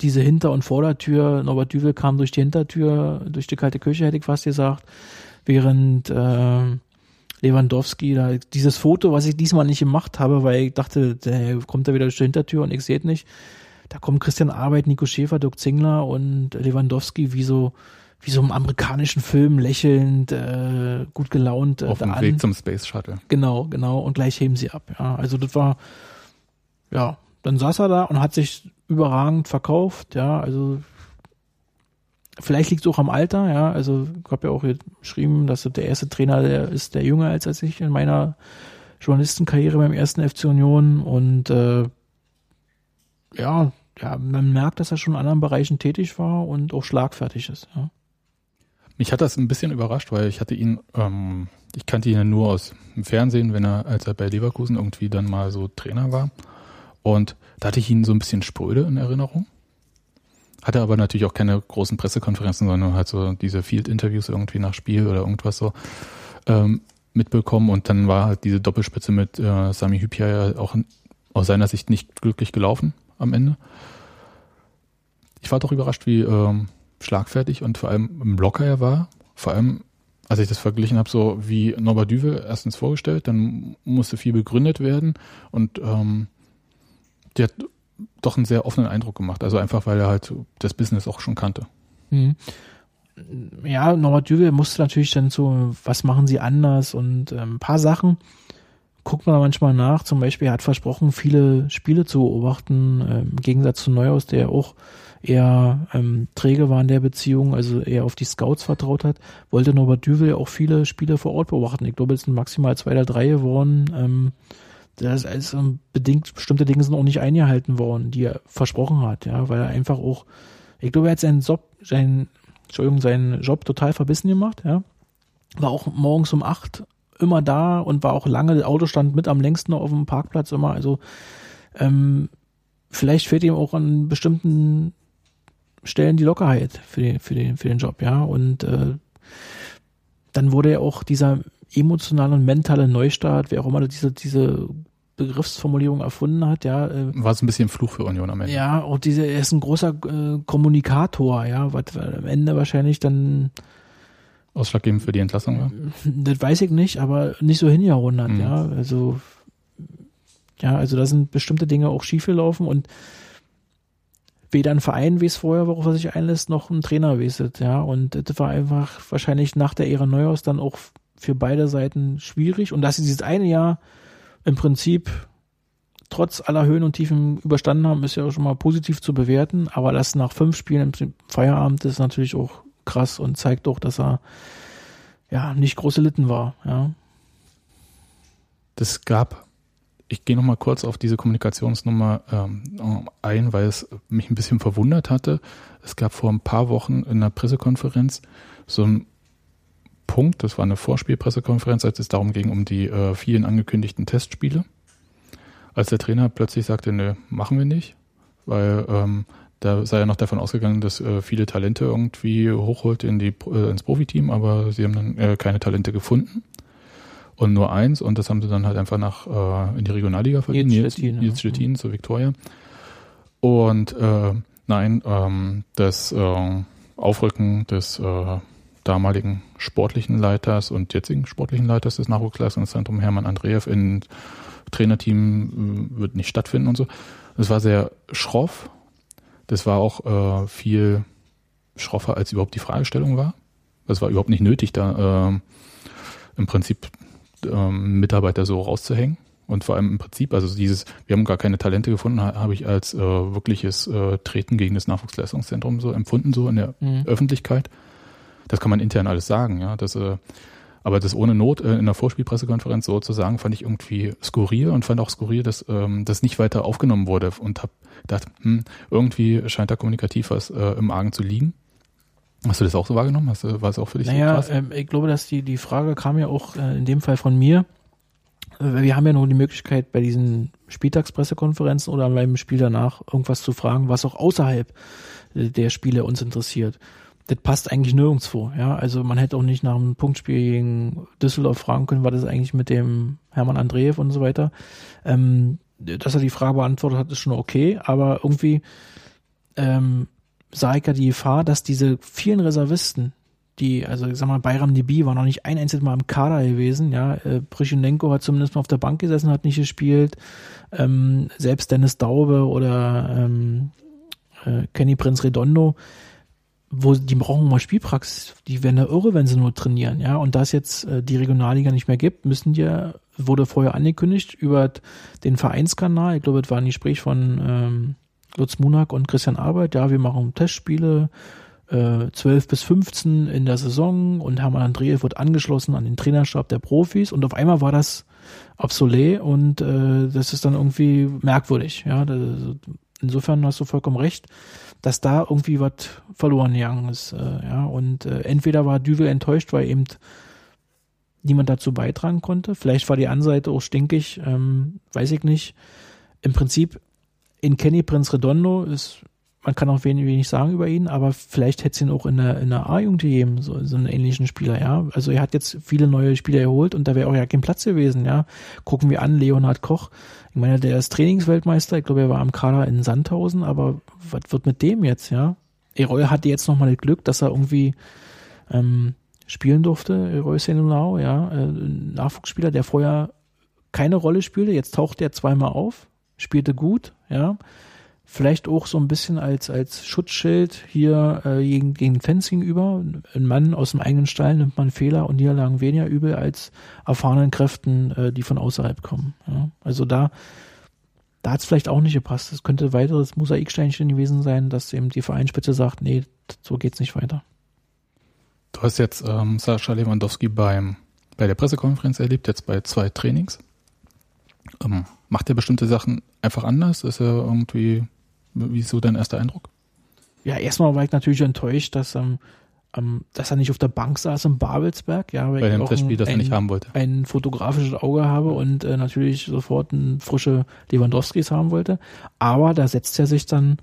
diese Hinter- und Vordertür. Norbert Düvel kam durch die Hintertür, durch die kalte Küche, hätte ich fast gesagt, während äh, Lewandowski da dieses Foto, was ich diesmal nicht gemacht habe, weil ich dachte, der kommt da wieder durch die Hintertür und ich sehe es nicht. Da kommen Christian Arbeit, Nico Schäfer, Dirk Zingler und Lewandowski wie so wie so im amerikanischen Film lächelnd, äh, gut gelaunt. Äh, Auf dem Weg zum Space Shuttle. Genau, genau. Und gleich heben sie ab. Ja, also das war, ja, dann saß er da und hat sich überragend verkauft. Ja, also vielleicht liegt es auch am Alter. Ja, also ich habe ja auch geschrieben, dass der erste Trainer, der ist der jünger als, als ich in meiner Journalistenkarriere beim ersten FC Union und äh, ja, ja, man merkt, dass er schon in anderen Bereichen tätig war und auch schlagfertig ist. Ja. Mich hat das ein bisschen überrascht, weil ich hatte ihn, ähm, ich kannte ihn ja nur aus dem Fernsehen, wenn er, als er bei Leverkusen irgendwie dann mal so Trainer war. Und da hatte ich ihn so ein bisschen spröde in Erinnerung. Hatte aber natürlich auch keine großen Pressekonferenzen, sondern halt so diese Field-Interviews irgendwie nach Spiel oder irgendwas so ähm, mitbekommen. Und dann war halt diese Doppelspitze mit äh, Sami Hübjer ja auch aus seiner Sicht nicht glücklich gelaufen am Ende. Ich war doch überrascht, wie ähm, schlagfertig und vor allem locker er war. Vor allem, als ich das verglichen habe, so wie Norbert Düvel erstens vorgestellt, dann musste viel begründet werden und ähm, der hat doch einen sehr offenen Eindruck gemacht. Also einfach, weil er halt das Business auch schon kannte. Mhm. Ja, Norbert Düvel musste natürlich dann so, was machen sie anders und äh, ein paar Sachen guckt man manchmal nach. Zum Beispiel, er hat versprochen, viele Spiele zu beobachten, äh, im Gegensatz zu Neuhaus, der auch eher ähm, träge war in der Beziehung, also eher auf die Scouts vertraut hat, wollte Norbert Düvel auch viele Spiele vor Ort beobachten. Ich glaube, es sind maximal zwei oder drei geworden. Ähm, das ist ähm, bedingt, bestimmte Dinge sind auch nicht eingehalten worden, die er versprochen hat, ja, weil er einfach auch, ich glaube, er hat seinen Job, seinen, Entschuldigung, seinen Job total verbissen gemacht, ja. War auch morgens um acht immer da und war auch lange, der Auto stand mit am längsten auf dem Parkplatz immer. Also ähm, vielleicht fehlt ihm auch an bestimmten Stellen die Lockerheit für den, für den, für den Job, ja. Und äh, dann wurde ja auch dieser emotionale und mentale Neustart, wer auch immer diese, diese Begriffsformulierung erfunden hat, ja. Äh, War so ein bisschen Fluch für Union am Ende. Ja, und diese, er ist ein großer äh, Kommunikator, ja, was am Ende wahrscheinlich dann ausschlaggebend für die Entlassung war? Das weiß ich nicht, aber nicht so hingehauen hat, mhm. ja. Also, ja, also da sind bestimmte Dinge auch schiefgelaufen und weder ein Verein wie es vorher, worauf er sich einlässt, noch ein Trainer wie es ja. Und das war einfach wahrscheinlich nach der Ära Neuhaus dann auch für beide Seiten schwierig. Und dass sie dieses eine Jahr im Prinzip trotz aller Höhen und Tiefen überstanden haben, ist ja schon mal positiv zu bewerten. Aber das nach fünf Spielen im Feierabend ist natürlich auch krass und zeigt auch, dass er ja nicht große Litten war. Ja. Das gab, ich gehe noch mal kurz auf diese Kommunikationsnummer ähm, ein, weil es mich ein bisschen verwundert hatte. Es gab vor ein paar Wochen in einer Pressekonferenz so einen Punkt, das war eine Vorspielpressekonferenz, als es darum ging, um die äh, vielen angekündigten Testspiele. Als der Trainer plötzlich sagte, nö, machen wir nicht, weil ähm, da sei er noch davon ausgegangen, dass äh, viele Talente irgendwie hochholt in die, äh, ins Profiteam, aber sie haben dann äh, keine Talente gefunden. Und nur eins, und das haben sie dann halt einfach nach äh, in die Regionalliga vergeben, Nils Stettin, Nils Stettin ja. zur Viktoria. Und äh, nein, ähm, das äh, Aufrücken des äh, damaligen sportlichen Leiters und jetzigen sportlichen Leiters des Nachwuchsleistungszentrums Hermann Andreev in Trainerteam äh, wird nicht stattfinden und so. Das war sehr schroff das war auch äh, viel schroffer, als überhaupt die Fragestellung war. Es war überhaupt nicht nötig, da äh, im Prinzip äh, Mitarbeiter so rauszuhängen. Und vor allem im Prinzip, also dieses, wir haben gar keine Talente gefunden, habe ich als äh, wirkliches äh, Treten gegen das Nachwuchsleistungszentrum so empfunden, so in der mhm. Öffentlichkeit. Das kann man intern alles sagen, ja. Das, äh, aber das ohne Not äh, in der Vorspielpressekonferenz so zu sagen, fand ich irgendwie skurril und fand auch skurril, dass ähm, das nicht weiter aufgenommen wurde und habe gedacht, hm, irgendwie scheint da kommunikativ was äh, im Argen zu liegen. Hast du das auch so wahrgenommen? Hast du, war es auch für dich naja, so? Ähm, ich glaube, dass die, die Frage kam ja auch äh, in dem Fall von mir. wir haben ja nur die Möglichkeit, bei diesen Spieltagspressekonferenzen oder beim Spiel danach irgendwas zu fragen, was auch außerhalb äh, der Spiele uns interessiert. Das passt eigentlich nirgendwo, ja. Also man hätte auch nicht nach einem Punktspiel gegen Düsseldorf fragen können, was ist eigentlich mit dem Hermann Andreev und so weiter. Ähm, dass er die Frage beantwortet hat, ist schon okay, aber irgendwie ähm, sah ich ja die Gefahr, dass diese vielen Reservisten, die, also ich sag mal, Bayram Dibi war noch nicht ein einziges Mal im Kader gewesen, ja, äh, Prischenenko hat zumindest mal auf der Bank gesessen, hat nicht gespielt, ähm, selbst Dennis Daube oder ähm, äh, Kenny Prinz Redondo, wo die brauchen mal Spielpraxis, die werden da irre, wenn sie nur trainieren, ja, und da es jetzt äh, die Regionalliga nicht mehr gibt, müssen die, wurde vorher angekündigt über den Vereinskanal, ich glaube, es war ein Gespräch von ähm, Lutz Munak und Christian Arbeit, ja, wir machen Testspiele, äh, 12 bis 15 in der Saison und Hermann Andreev wird angeschlossen an den Trainerstab der Profis. Und auf einmal war das obsolet und äh, das ist dann irgendwie merkwürdig. Ja, das, insofern hast du vollkommen recht, dass da irgendwie was verloren gegangen ist. Äh, ja, und äh, entweder war Düvel enttäuscht, weil eben niemand dazu beitragen konnte. Vielleicht war die Anseite auch stinkig, ähm, weiß ich nicht. Im Prinzip in Kenny Prinz Redondo ist man kann auch wenig, wenig sagen über ihn, aber vielleicht hätte es ihn auch in der, in der A-Jugend gegeben, so, so einen ähnlichen Spieler, ja. Also er hat jetzt viele neue Spieler erholt und da wäre auch ja kein Platz gewesen, ja. Gucken wir an, Leonhard Koch. Ich meine, der ist Trainingsweltmeister, ich glaube, er war am Kader in Sandhausen, aber was wird mit dem jetzt, ja? Eroy hatte jetzt nochmal das Glück, dass er irgendwie ähm, spielen durfte, Eroy Senulau, ja, äh, Nachwuchsspieler, der vorher keine Rolle spielte, jetzt taucht er zweimal auf, spielte gut, ja vielleicht auch so ein bisschen als, als Schutzschild hier äh, gegen, gegen Fans gegenüber. Ein Mann aus dem eigenen Stall nimmt man Fehler und Niederlagen weniger übel als erfahrenen Kräften, äh, die von außerhalb kommen. Ja. Also da, da hat es vielleicht auch nicht gepasst. Es könnte weiteres Mosaiksteinchen gewesen sein, dass eben die Vereinsspitze sagt, nee, so geht's nicht weiter. Du hast jetzt ähm, Sascha Lewandowski beim, bei der Pressekonferenz erlebt, jetzt bei zwei Trainings. Ähm, macht er bestimmte Sachen einfach anders? Ist er irgendwie wie ist so dein erster Eindruck? Ja, erstmal war ich natürlich enttäuscht, dass, ähm, ähm, dass er nicht auf der Bank saß im Babelsberg. Ja, weil Bei dem Testspiel, das er nicht haben wollte. Ein fotografisches Auge habe und äh, natürlich sofort ein frische Lewandowskis haben wollte. Aber da setzt er sich dann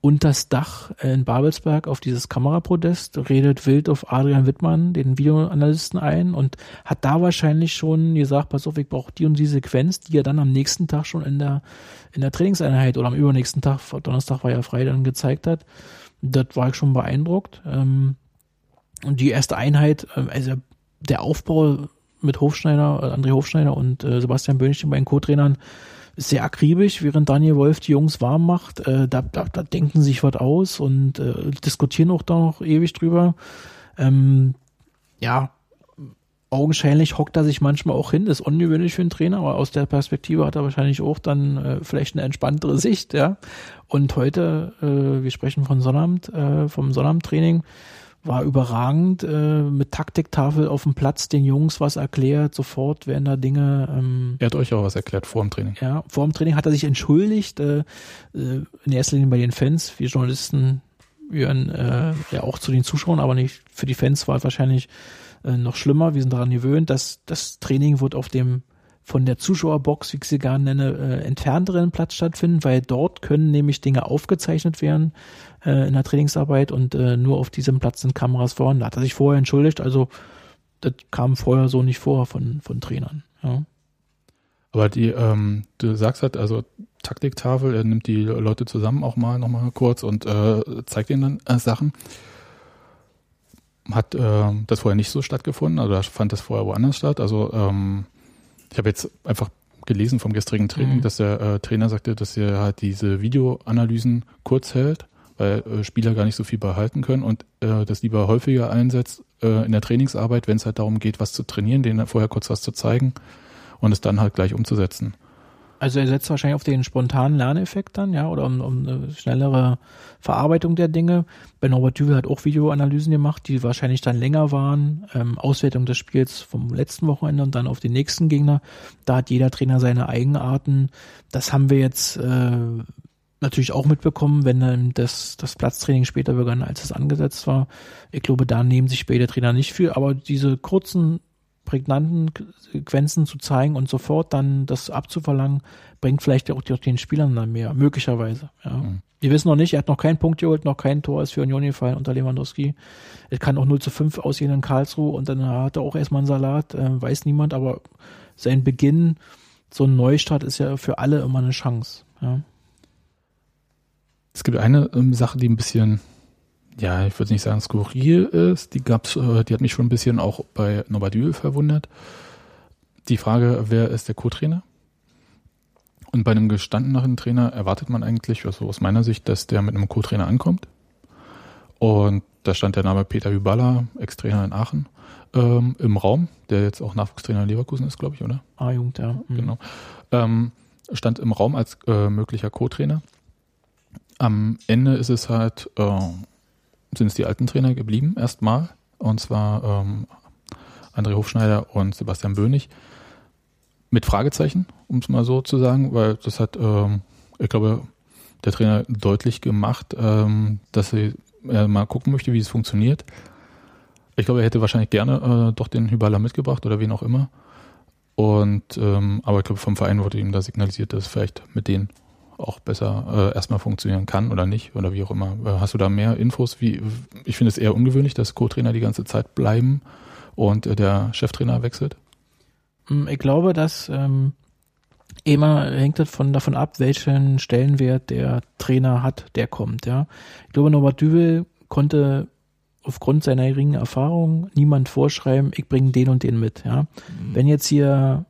unters Dach in Babelsberg auf dieses Kamerapodest, redet wild auf Adrian Wittmann, den Videoanalysten ein und hat da wahrscheinlich schon gesagt, pass auf, ich brauche die und die Sequenz, die er dann am nächsten Tag schon in der, in der Trainingseinheit oder am übernächsten Tag, Donnerstag war ja frei, dann gezeigt hat. Das war ich schon beeindruckt. Ähm, und die erste Einheit, ähm, also der Aufbau mit Hofschneider, äh, André Hofschneider und äh, Sebastian Böhnchen bei den Co-Trainern, sehr akribisch, während Daniel Wolf die Jungs warm macht. Äh, da, da, da denken sich was aus und äh, diskutieren auch da noch ewig drüber. Ähm, ja, augenscheinlich hockt er sich manchmal auch hin. Das ist ungewöhnlich für einen Trainer, aber aus der Perspektive hat er wahrscheinlich auch dann äh, vielleicht eine entspanntere Sicht. Ja. Und heute, äh, wir sprechen von Sonnabend, äh, vom Sonnabendtraining, war überragend, äh, mit Taktiktafel auf dem Platz den Jungs was erklärt, sofort werden da Dinge. Ähm, er hat euch auch was erklärt vor dem Training. Ja, vor dem Training hat er sich entschuldigt, äh, äh in erster Linie bei den Fans. Wir Journalisten gehören äh, ja auch zu den Zuschauern, aber nicht für die Fans war es wahrscheinlich äh, noch schlimmer. Wir sind daran gewöhnt, dass das Training wird auf dem von der Zuschauerbox, wie ich sie gar nenne, äh, entfernteren Platz stattfinden, weil dort können nämlich Dinge aufgezeichnet werden äh, in der Trainingsarbeit und äh, nur auf diesem Platz sind Kameras vorhanden. Da hat er sich vorher entschuldigt, also das kam vorher so nicht vor von, von Trainern. Ja. Aber die, ähm, du sagst halt, also Taktiktafel, er nimmt die Leute zusammen auch mal nochmal kurz und äh, zeigt ihnen dann äh, Sachen. Hat äh, das vorher nicht so stattgefunden, also fand das vorher woanders statt. Also ähm, ich habe jetzt einfach gelesen vom gestrigen Training, mhm. dass der äh, Trainer sagte, dass er halt diese Videoanalysen kurz hält, weil äh, Spieler gar nicht so viel behalten können und äh, das lieber häufiger einsetzt äh, in der Trainingsarbeit, wenn es halt darum geht, was zu trainieren, denen vorher kurz was zu zeigen und es dann halt gleich umzusetzen. Also er setzt wahrscheinlich auf den spontanen Lerneffekt dann, ja, oder um, um eine schnellere Verarbeitung der Dinge. Bei Norbert Düvel hat auch Videoanalysen gemacht, die wahrscheinlich dann länger waren. Ähm, Auswertung des Spiels vom letzten Wochenende und dann auf den nächsten Gegner. Da hat jeder Trainer seine Eigenarten. Das haben wir jetzt äh, natürlich auch mitbekommen, wenn dann das, das Platztraining später begann, als es angesetzt war. Ich glaube, da nehmen sich beide Trainer nicht viel, aber diese kurzen prägnanten Sequenzen zu zeigen und sofort dann das abzuverlangen, bringt vielleicht auch den Spielern dann mehr, möglicherweise. Ja. Mhm. Wir wissen noch nicht, er hat noch keinen Punkt geholt, noch kein Tor ist für Union gefallen unter Lewandowski. Es kann auch 0 zu 5 ausgehen in Karlsruhe und dann hat er auch erstmal einen Salat, äh, weiß niemand, aber sein Beginn, so ein Neustart ist ja für alle immer eine Chance. Ja. Es gibt eine ähm, Sache, die ein bisschen, ja, ich würde nicht sagen skurril ist, die gab's, äh, die hat mich schon ein bisschen auch bei Nobadül verwundert. Die Frage, wer ist der Co-Trainer? Und bei einem gestandenen Trainer erwartet man eigentlich, also aus meiner Sicht, dass der mit einem Co-Trainer ankommt. Und da stand der Name Peter Hüballa, Ex-Trainer in Aachen, ähm, im Raum, der jetzt auch Nachwuchstrainer in Leverkusen ist, glaube ich, oder? Ah, Jugend, ja. Mhm. Genau. Ähm, stand im Raum als äh, möglicher Co-Trainer. Am Ende ist es halt, äh, sind es die alten Trainer geblieben, erstmal. Und zwar ähm, André Hofschneider und Sebastian Bönig mit Fragezeichen, um es mal so zu sagen, weil das hat, ähm, ich glaube, der Trainer deutlich gemacht, ähm, dass er mal gucken möchte, wie es funktioniert. Ich glaube, er hätte wahrscheinlich gerne äh, doch den Hybala mitgebracht oder wen auch immer. Und ähm, aber ich glaube, vom Verein wurde ihm da signalisiert, dass vielleicht mit denen auch besser äh, erstmal funktionieren kann oder nicht oder wie auch immer. Äh, hast du da mehr Infos? Wie ich finde es eher ungewöhnlich, dass Co-Trainer die ganze Zeit bleiben und äh, der Cheftrainer wechselt. Hm, ich glaube, dass ähm, immer hängt das von, davon ab, welchen Stellenwert der Trainer hat, der kommt. Ja, ich glaube, Norbert Düvel konnte aufgrund seiner geringen Erfahrung niemand vorschreiben, ich bringe den und den mit. Ja, mhm. wenn jetzt hier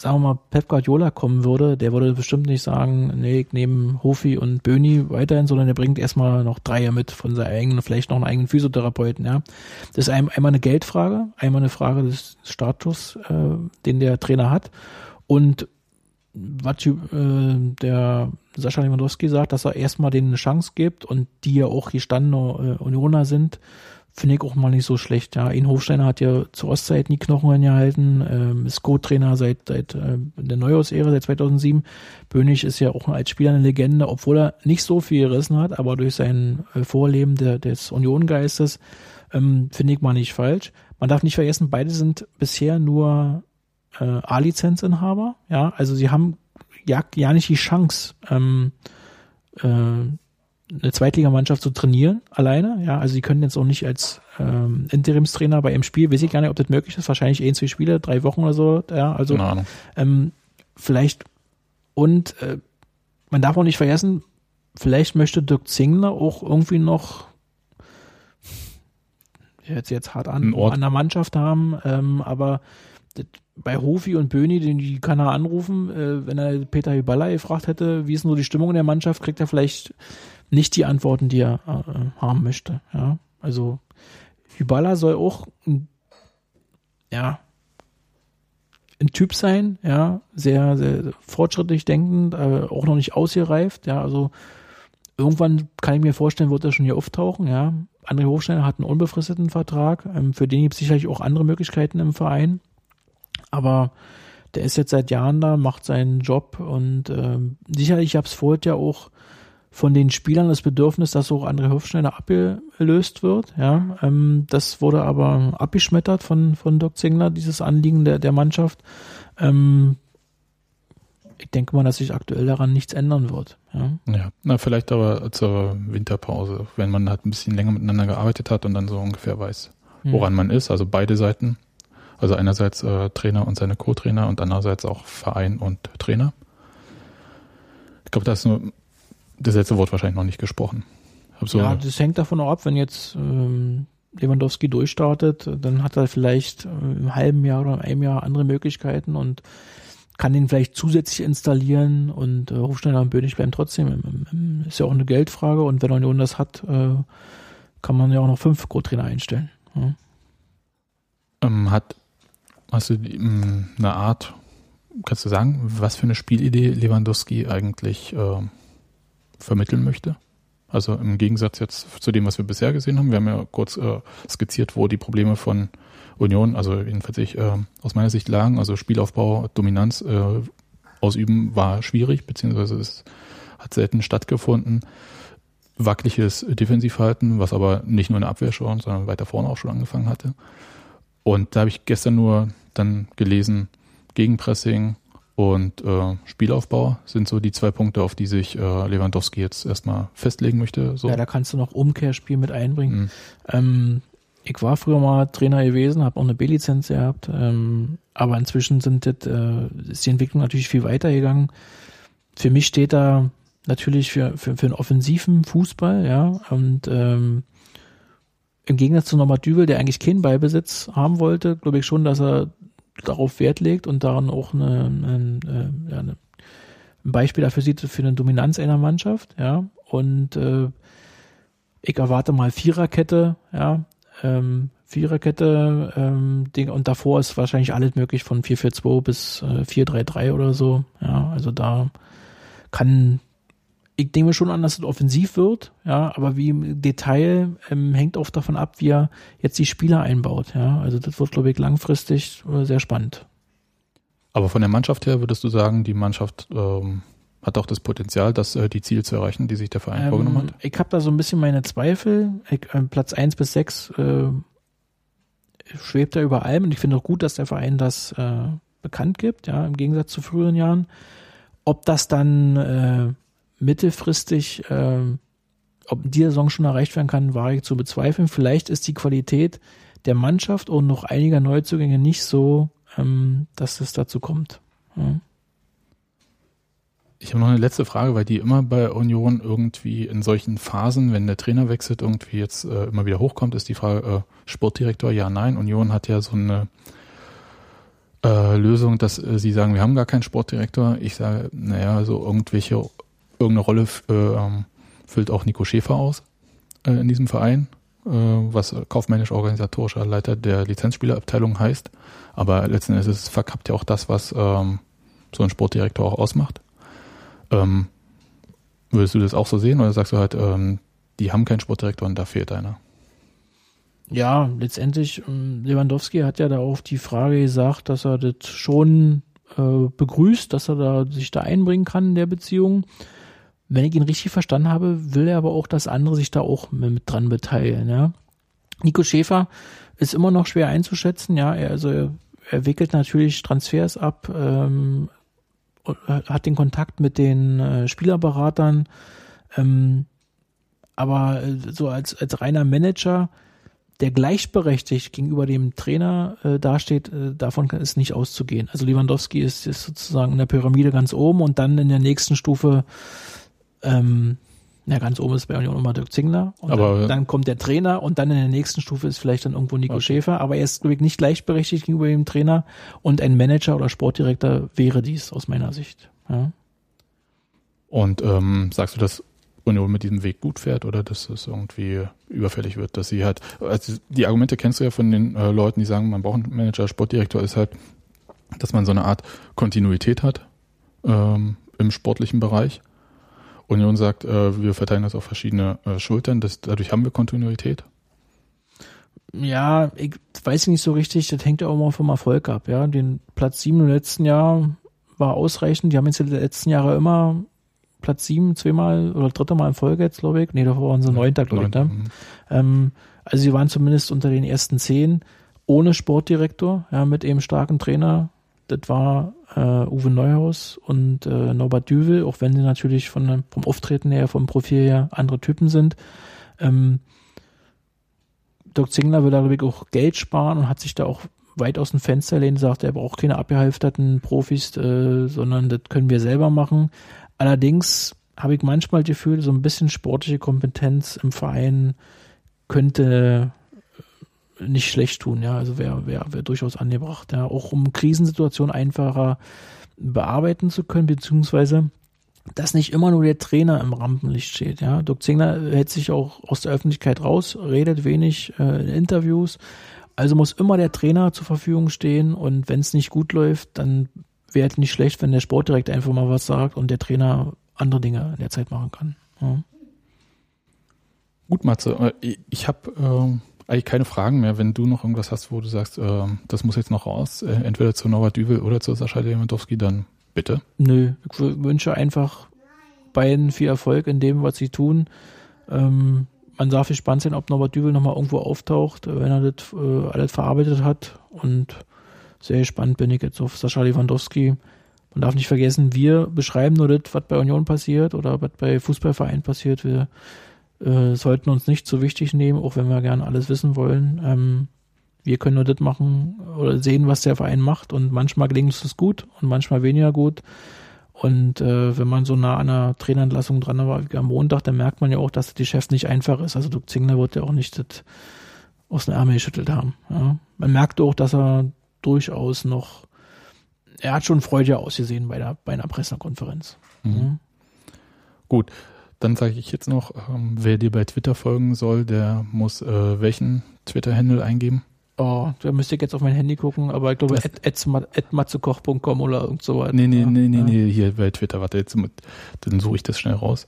sagen wir mal, Pep Guardiola kommen würde, der würde bestimmt nicht sagen, nee, ich nehme Hofi und Böni weiterhin, sondern der bringt erstmal noch Dreier mit von seinem eigenen, vielleicht noch einen eigenen Physiotherapeuten, ja. Das ist einmal eine Geldfrage, einmal eine Frage des Status, äh, den der Trainer hat und was äh, der Sascha Lewandowski sagt, dass er erstmal denen eine Chance gibt und die ja auch gestandene äh, Unioner sind, finde ich auch mal nicht so schlecht. Ja, Ian Hofsteiner hat ja zur Ostzeit nie Knochen gehalten, ähm, ist Co-Trainer seit, seit äh, der Neuhaus-Ära, seit 2007. Bönig ist ja auch als Spieler eine Legende, obwohl er nicht so viel gerissen hat, aber durch sein äh, Vorleben der, des Uniongeistes ähm, finde ich mal nicht falsch. Man darf nicht vergessen, beide sind bisher nur äh, A-Lizenzinhaber. Ja, also sie haben ja, ja nicht die Chance, ähm, äh, eine Zweitligamannschaft zu trainieren, alleine. Ja, also sie können jetzt auch nicht als ähm, Interimstrainer bei einem Spiel, weiß ich gar nicht, ob das möglich ist, wahrscheinlich ein, zwei Spiele, drei Wochen oder so, ja, also ähm, vielleicht und äh, man darf auch nicht vergessen, vielleicht möchte Dirk Zingler auch irgendwie noch jetzt jetzt hart an, an der Mannschaft haben, ähm, aber das, bei Hofi und Böni, den die kann er anrufen, äh, wenn er Peter Hyballa gefragt hätte, wie ist nur die Stimmung in der Mannschaft, kriegt er vielleicht nicht die Antworten, die er äh, haben möchte. Ja, also Hyballa soll auch ein, ja ein Typ sein, ja, sehr, sehr fortschrittlich denkend, äh, auch noch nicht ausgereift, ja, also irgendwann kann ich mir vorstellen, wird er schon hier auftauchen, ja. André Hofsteiner hat einen unbefristeten Vertrag, ähm, für den gibt es sicherlich auch andere Möglichkeiten im Verein, aber der ist jetzt seit Jahren da, macht seinen Job und ähm, sicherlich, ich habe es vorher ja auch von den Spielern das Bedürfnis, dass auch André Hofschneider abgelöst wird. Ja, ähm, das wurde aber abgeschmettert von, von Doc Zingler, dieses Anliegen der, der Mannschaft. Ähm, ich denke mal, dass sich aktuell daran nichts ändern wird. Ja, ja na, vielleicht aber zur Winterpause, wenn man halt ein bisschen länger miteinander gearbeitet hat und dann so ungefähr weiß, hm. woran hm. man ist. Also beide Seiten. Also einerseits äh, Trainer und seine Co-Trainer und andererseits auch Verein und Trainer. Ich glaube, das ist nur das letzte Wort wahrscheinlich noch nicht gesprochen. So ja, das hängt davon ab, wenn jetzt ähm, Lewandowski durchstartet, dann hat er vielleicht äh, im halben Jahr oder einem Jahr andere Möglichkeiten und kann den vielleicht zusätzlich installieren und äh, Hofsteiner und Bönig bleiben trotzdem. Ist ja auch eine Geldfrage und wenn Union das hat, äh, kann man ja auch noch fünf Co-Trainer einstellen. Ja. Ähm, hat, hast du ähm, eine Art, kannst du sagen, was für eine Spielidee Lewandowski eigentlich äh, vermitteln möchte. Also im Gegensatz jetzt zu dem, was wir bisher gesehen haben. Wir haben ja kurz äh, skizziert, wo die Probleme von Union, also jedenfalls ich, äh, aus meiner Sicht lagen. Also Spielaufbau, Dominanz äh, ausüben war schwierig, beziehungsweise es hat selten stattgefunden. Wackeliges Defensivverhalten, was aber nicht nur in der Abwehr schon, sondern weiter vorne auch schon angefangen hatte. Und da habe ich gestern nur dann gelesen Gegenpressing und äh, Spielaufbau sind so die zwei Punkte, auf die sich äh, Lewandowski jetzt erstmal festlegen möchte. So. Ja, da kannst du noch Umkehrspiel mit einbringen. Mhm. Ähm, ich war früher mal Trainer gewesen, habe auch eine B-Lizenz gehabt, ähm, aber inzwischen sind das, äh, ist die Entwicklung natürlich viel weiter gegangen. Für mich steht da natürlich für, für, für einen offensiven Fußball, ja, und ähm, im Gegensatz zu Norbert Dübel, der eigentlich keinen Ballbesitz haben wollte, glaube ich schon, dass er darauf Wert legt und daran auch eine, eine, äh, ja, eine, ein Beispiel dafür sieht für eine Dominanz einer Mannschaft, ja. Und äh, ich erwarte mal Viererkette, ja, ähm, Viererkette, ähm, Ding, und davor ist wahrscheinlich alles möglich von 4-4-2 bis äh, 4-3-3 oder so. Ja, also da kann ich nehme schon an, dass es offensiv wird, ja, aber wie im Detail ähm, hängt oft davon ab, wie er jetzt die Spieler einbaut, ja. Also das wird, glaube ich, langfristig äh, sehr spannend. Aber von der Mannschaft her würdest du sagen, die Mannschaft ähm, hat auch das Potenzial, das äh, die Ziele zu erreichen, die sich der Verein ähm, vorgenommen hat? Ich habe da so ein bisschen meine Zweifel. Ich, äh, Platz eins bis sechs äh, schwebt da über allem und ich finde auch gut, dass der Verein das äh, bekannt gibt, ja, im Gegensatz zu früheren Jahren. Ob das dann mittelfristig, äh, ob die Saison schon erreicht werden kann, wage ich zu bezweifeln. Vielleicht ist die Qualität der Mannschaft und noch einiger Neuzugänge nicht so, ähm, dass es dazu kommt. Ja. Ich habe noch eine letzte Frage, weil die immer bei Union irgendwie in solchen Phasen, wenn der Trainer wechselt, irgendwie jetzt äh, immer wieder hochkommt, ist die Frage, äh, Sportdirektor, ja, nein. Union hat ja so eine äh, Lösung, dass äh, sie sagen, wir haben gar keinen Sportdirektor. Ich sage, naja, so irgendwelche Irgendeine Rolle äh, ähm, füllt auch Nico Schäfer aus äh, in diesem Verein, äh, was kaufmännisch-organisatorischer Leiter der Lizenzspielerabteilung heißt. Aber letzten Endes verkappt ja auch das, was ähm, so ein Sportdirektor auch ausmacht. Ähm, würdest du das auch so sehen oder sagst du halt, ähm, die haben keinen Sportdirektor und da fehlt einer? Ja, letztendlich, ähm, Lewandowski hat ja da auf die Frage gesagt, dass er das schon äh, begrüßt, dass er da sich da einbringen kann in der Beziehung wenn ich ihn richtig verstanden habe, will er aber auch, dass andere sich da auch mit dran beteiligen. Ja. Nico Schäfer ist immer noch schwer einzuschätzen. Ja, er, also er, wickelt natürlich Transfers ab, ähm, hat den Kontakt mit den äh, Spielerberatern, ähm, aber äh, so als als reiner Manager, der gleichberechtigt gegenüber dem Trainer äh, dasteht, äh, davon ist nicht auszugehen. Also Lewandowski ist, ist sozusagen in der Pyramide ganz oben und dann in der nächsten Stufe ähm, ja, ganz oben ist bei Union immer Dirk Zingler und aber, dann, dann, kommt der Trainer und dann in der nächsten Stufe ist vielleicht dann irgendwo Nico okay. Schäfer, aber er ist glaube ich nicht gleichberechtigt gegenüber dem Trainer und ein Manager oder Sportdirektor wäre dies aus meiner Sicht. Ja. Und ähm, sagst du, dass Union mit diesem Weg gut fährt oder dass es irgendwie überfällig wird, dass sie halt, also die Argumente kennst du ja von den äh, Leuten, die sagen, man braucht einen Manager, Sportdirektor, ist halt, dass man so eine Art Kontinuität hat ähm, im sportlichen Bereich Union sagt, äh, wir verteilen das auf verschiedene äh, Schultern, das, dadurch haben wir Kontinuität? Ja, ich weiß nicht so richtig, das hängt ja auch mal vom Erfolg ab. Ja, Den Platz sieben im letzten Jahr war ausreichend. Die haben jetzt in den letzten Jahren immer Platz sieben zweimal oder dritte Mal in Folge jetzt, glaube ich. Nee, davor waren sie neunter, glaube ich. Ne? Mhm. Ähm, also sie waren zumindest unter den ersten zehn ohne Sportdirektor, ja, mit eben starken Trainer. Das war äh, Uwe Neuhaus und äh, Norbert Düvel, auch wenn sie natürlich von, vom Auftreten her, vom Profil her andere Typen sind. Ähm, Dirk Zingler will da, glaube ich, auch Geld sparen und hat sich da auch weit aus dem Fenster lehnen, sagt, er braucht keine abgehalfterten Profis, äh, sondern das können wir selber machen. Allerdings habe ich manchmal das Gefühl, so ein bisschen sportliche Kompetenz im Verein könnte nicht schlecht tun, ja. Also wäre wär, wär durchaus angebracht, ja. Auch um Krisensituationen einfacher bearbeiten zu können, beziehungsweise dass nicht immer nur der Trainer im Rampenlicht steht, ja. Dirk Zingler hält sich auch aus der Öffentlichkeit raus, redet wenig äh, in Interviews. Also muss immer der Trainer zur Verfügung stehen und wenn es nicht gut läuft, dann wäre es nicht schlecht, wenn der Sportdirektor einfach mal was sagt und der Trainer andere Dinge in der Zeit machen kann. Ja. Gut, Matze. Äh, ich habe ähm, eigentlich keine Fragen mehr. Wenn du noch irgendwas hast, wo du sagst, äh, das muss jetzt noch raus, äh, entweder zu Norbert Düvel oder zu Sascha Lewandowski, dann bitte. Nö, ich wünsche einfach beiden viel Erfolg in dem, was sie tun. Ähm, man darf gespannt sein, ob Norbert Düvel nochmal irgendwo auftaucht, wenn er das äh, alles verarbeitet hat. Und sehr gespannt bin ich jetzt auf Sascha Lewandowski. Man darf nicht vergessen, wir beschreiben nur das, was bei Union passiert oder was bei Fußballvereinen passiert. Wir äh, sollten uns nicht zu wichtig nehmen, auch wenn wir gerne alles wissen wollen. Ähm, wir können nur das machen oder sehen, was der Verein macht und manchmal gelingt es gut und manchmal weniger gut. Und äh, wenn man so nah an einer Trainerentlassung dran war wie am Montag, dann merkt man ja auch, dass das Geschäft nicht einfach ist. Also Dirk Zingler wird ja auch nicht das aus den Ärmel geschüttelt haben. Ja. Man merkt auch, dass er durchaus noch, er hat schon Freude ausgesehen bei, der, bei einer Pressekonferenz. Mhm. Ja. Gut, dann sage ich jetzt noch, ähm, wer dir bei Twitter folgen soll, der muss äh, welchen Twitter-Handle eingeben? Oh, da müsste ich jetzt auf mein Handy gucken, aber ich glaube, atmatzekoch.com oder irgend so weiter. Nee, nee, nee, nee, nee, hier bei Twitter, warte, jetzt dann suche ich das schnell raus.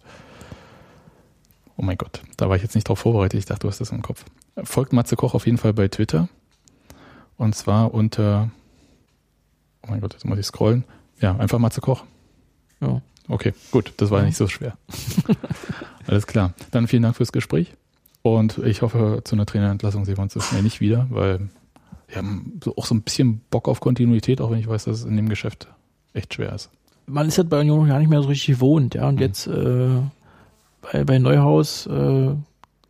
Oh mein Gott, da war ich jetzt nicht drauf vorbereitet, ich dachte, du hast das im Kopf. Folgt Matze Koch auf jeden Fall bei Twitter. Und zwar unter, oh mein Gott, jetzt muss ich scrollen. Ja, einfach Matze Koch. Ja. Okay, gut, das war ja. nicht so schwer. Alles klar. Dann vielen Dank fürs Gespräch. Und ich hoffe, zu einer Trainerentlassung sehen wir uns so schnell nicht wieder, weil wir haben so auch so ein bisschen Bock auf Kontinuität, auch wenn ich weiß, dass es in dem Geschäft echt schwer ist. Man ist halt bei Union noch gar nicht mehr so richtig gewohnt, ja. Und mhm. jetzt äh, bei, bei Neuhaus äh,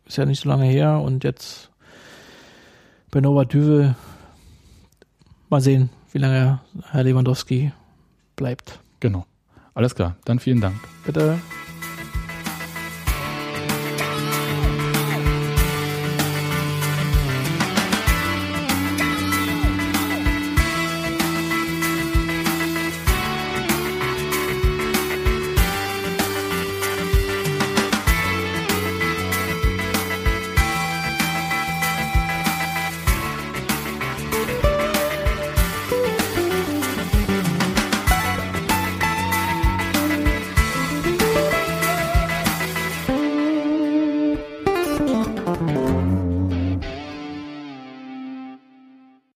ist ja nicht so lange her und jetzt bei Nova Düvel mal sehen, wie lange Herr Lewandowski bleibt. Genau. Alles klar. Dann vielen Dank. Bitte.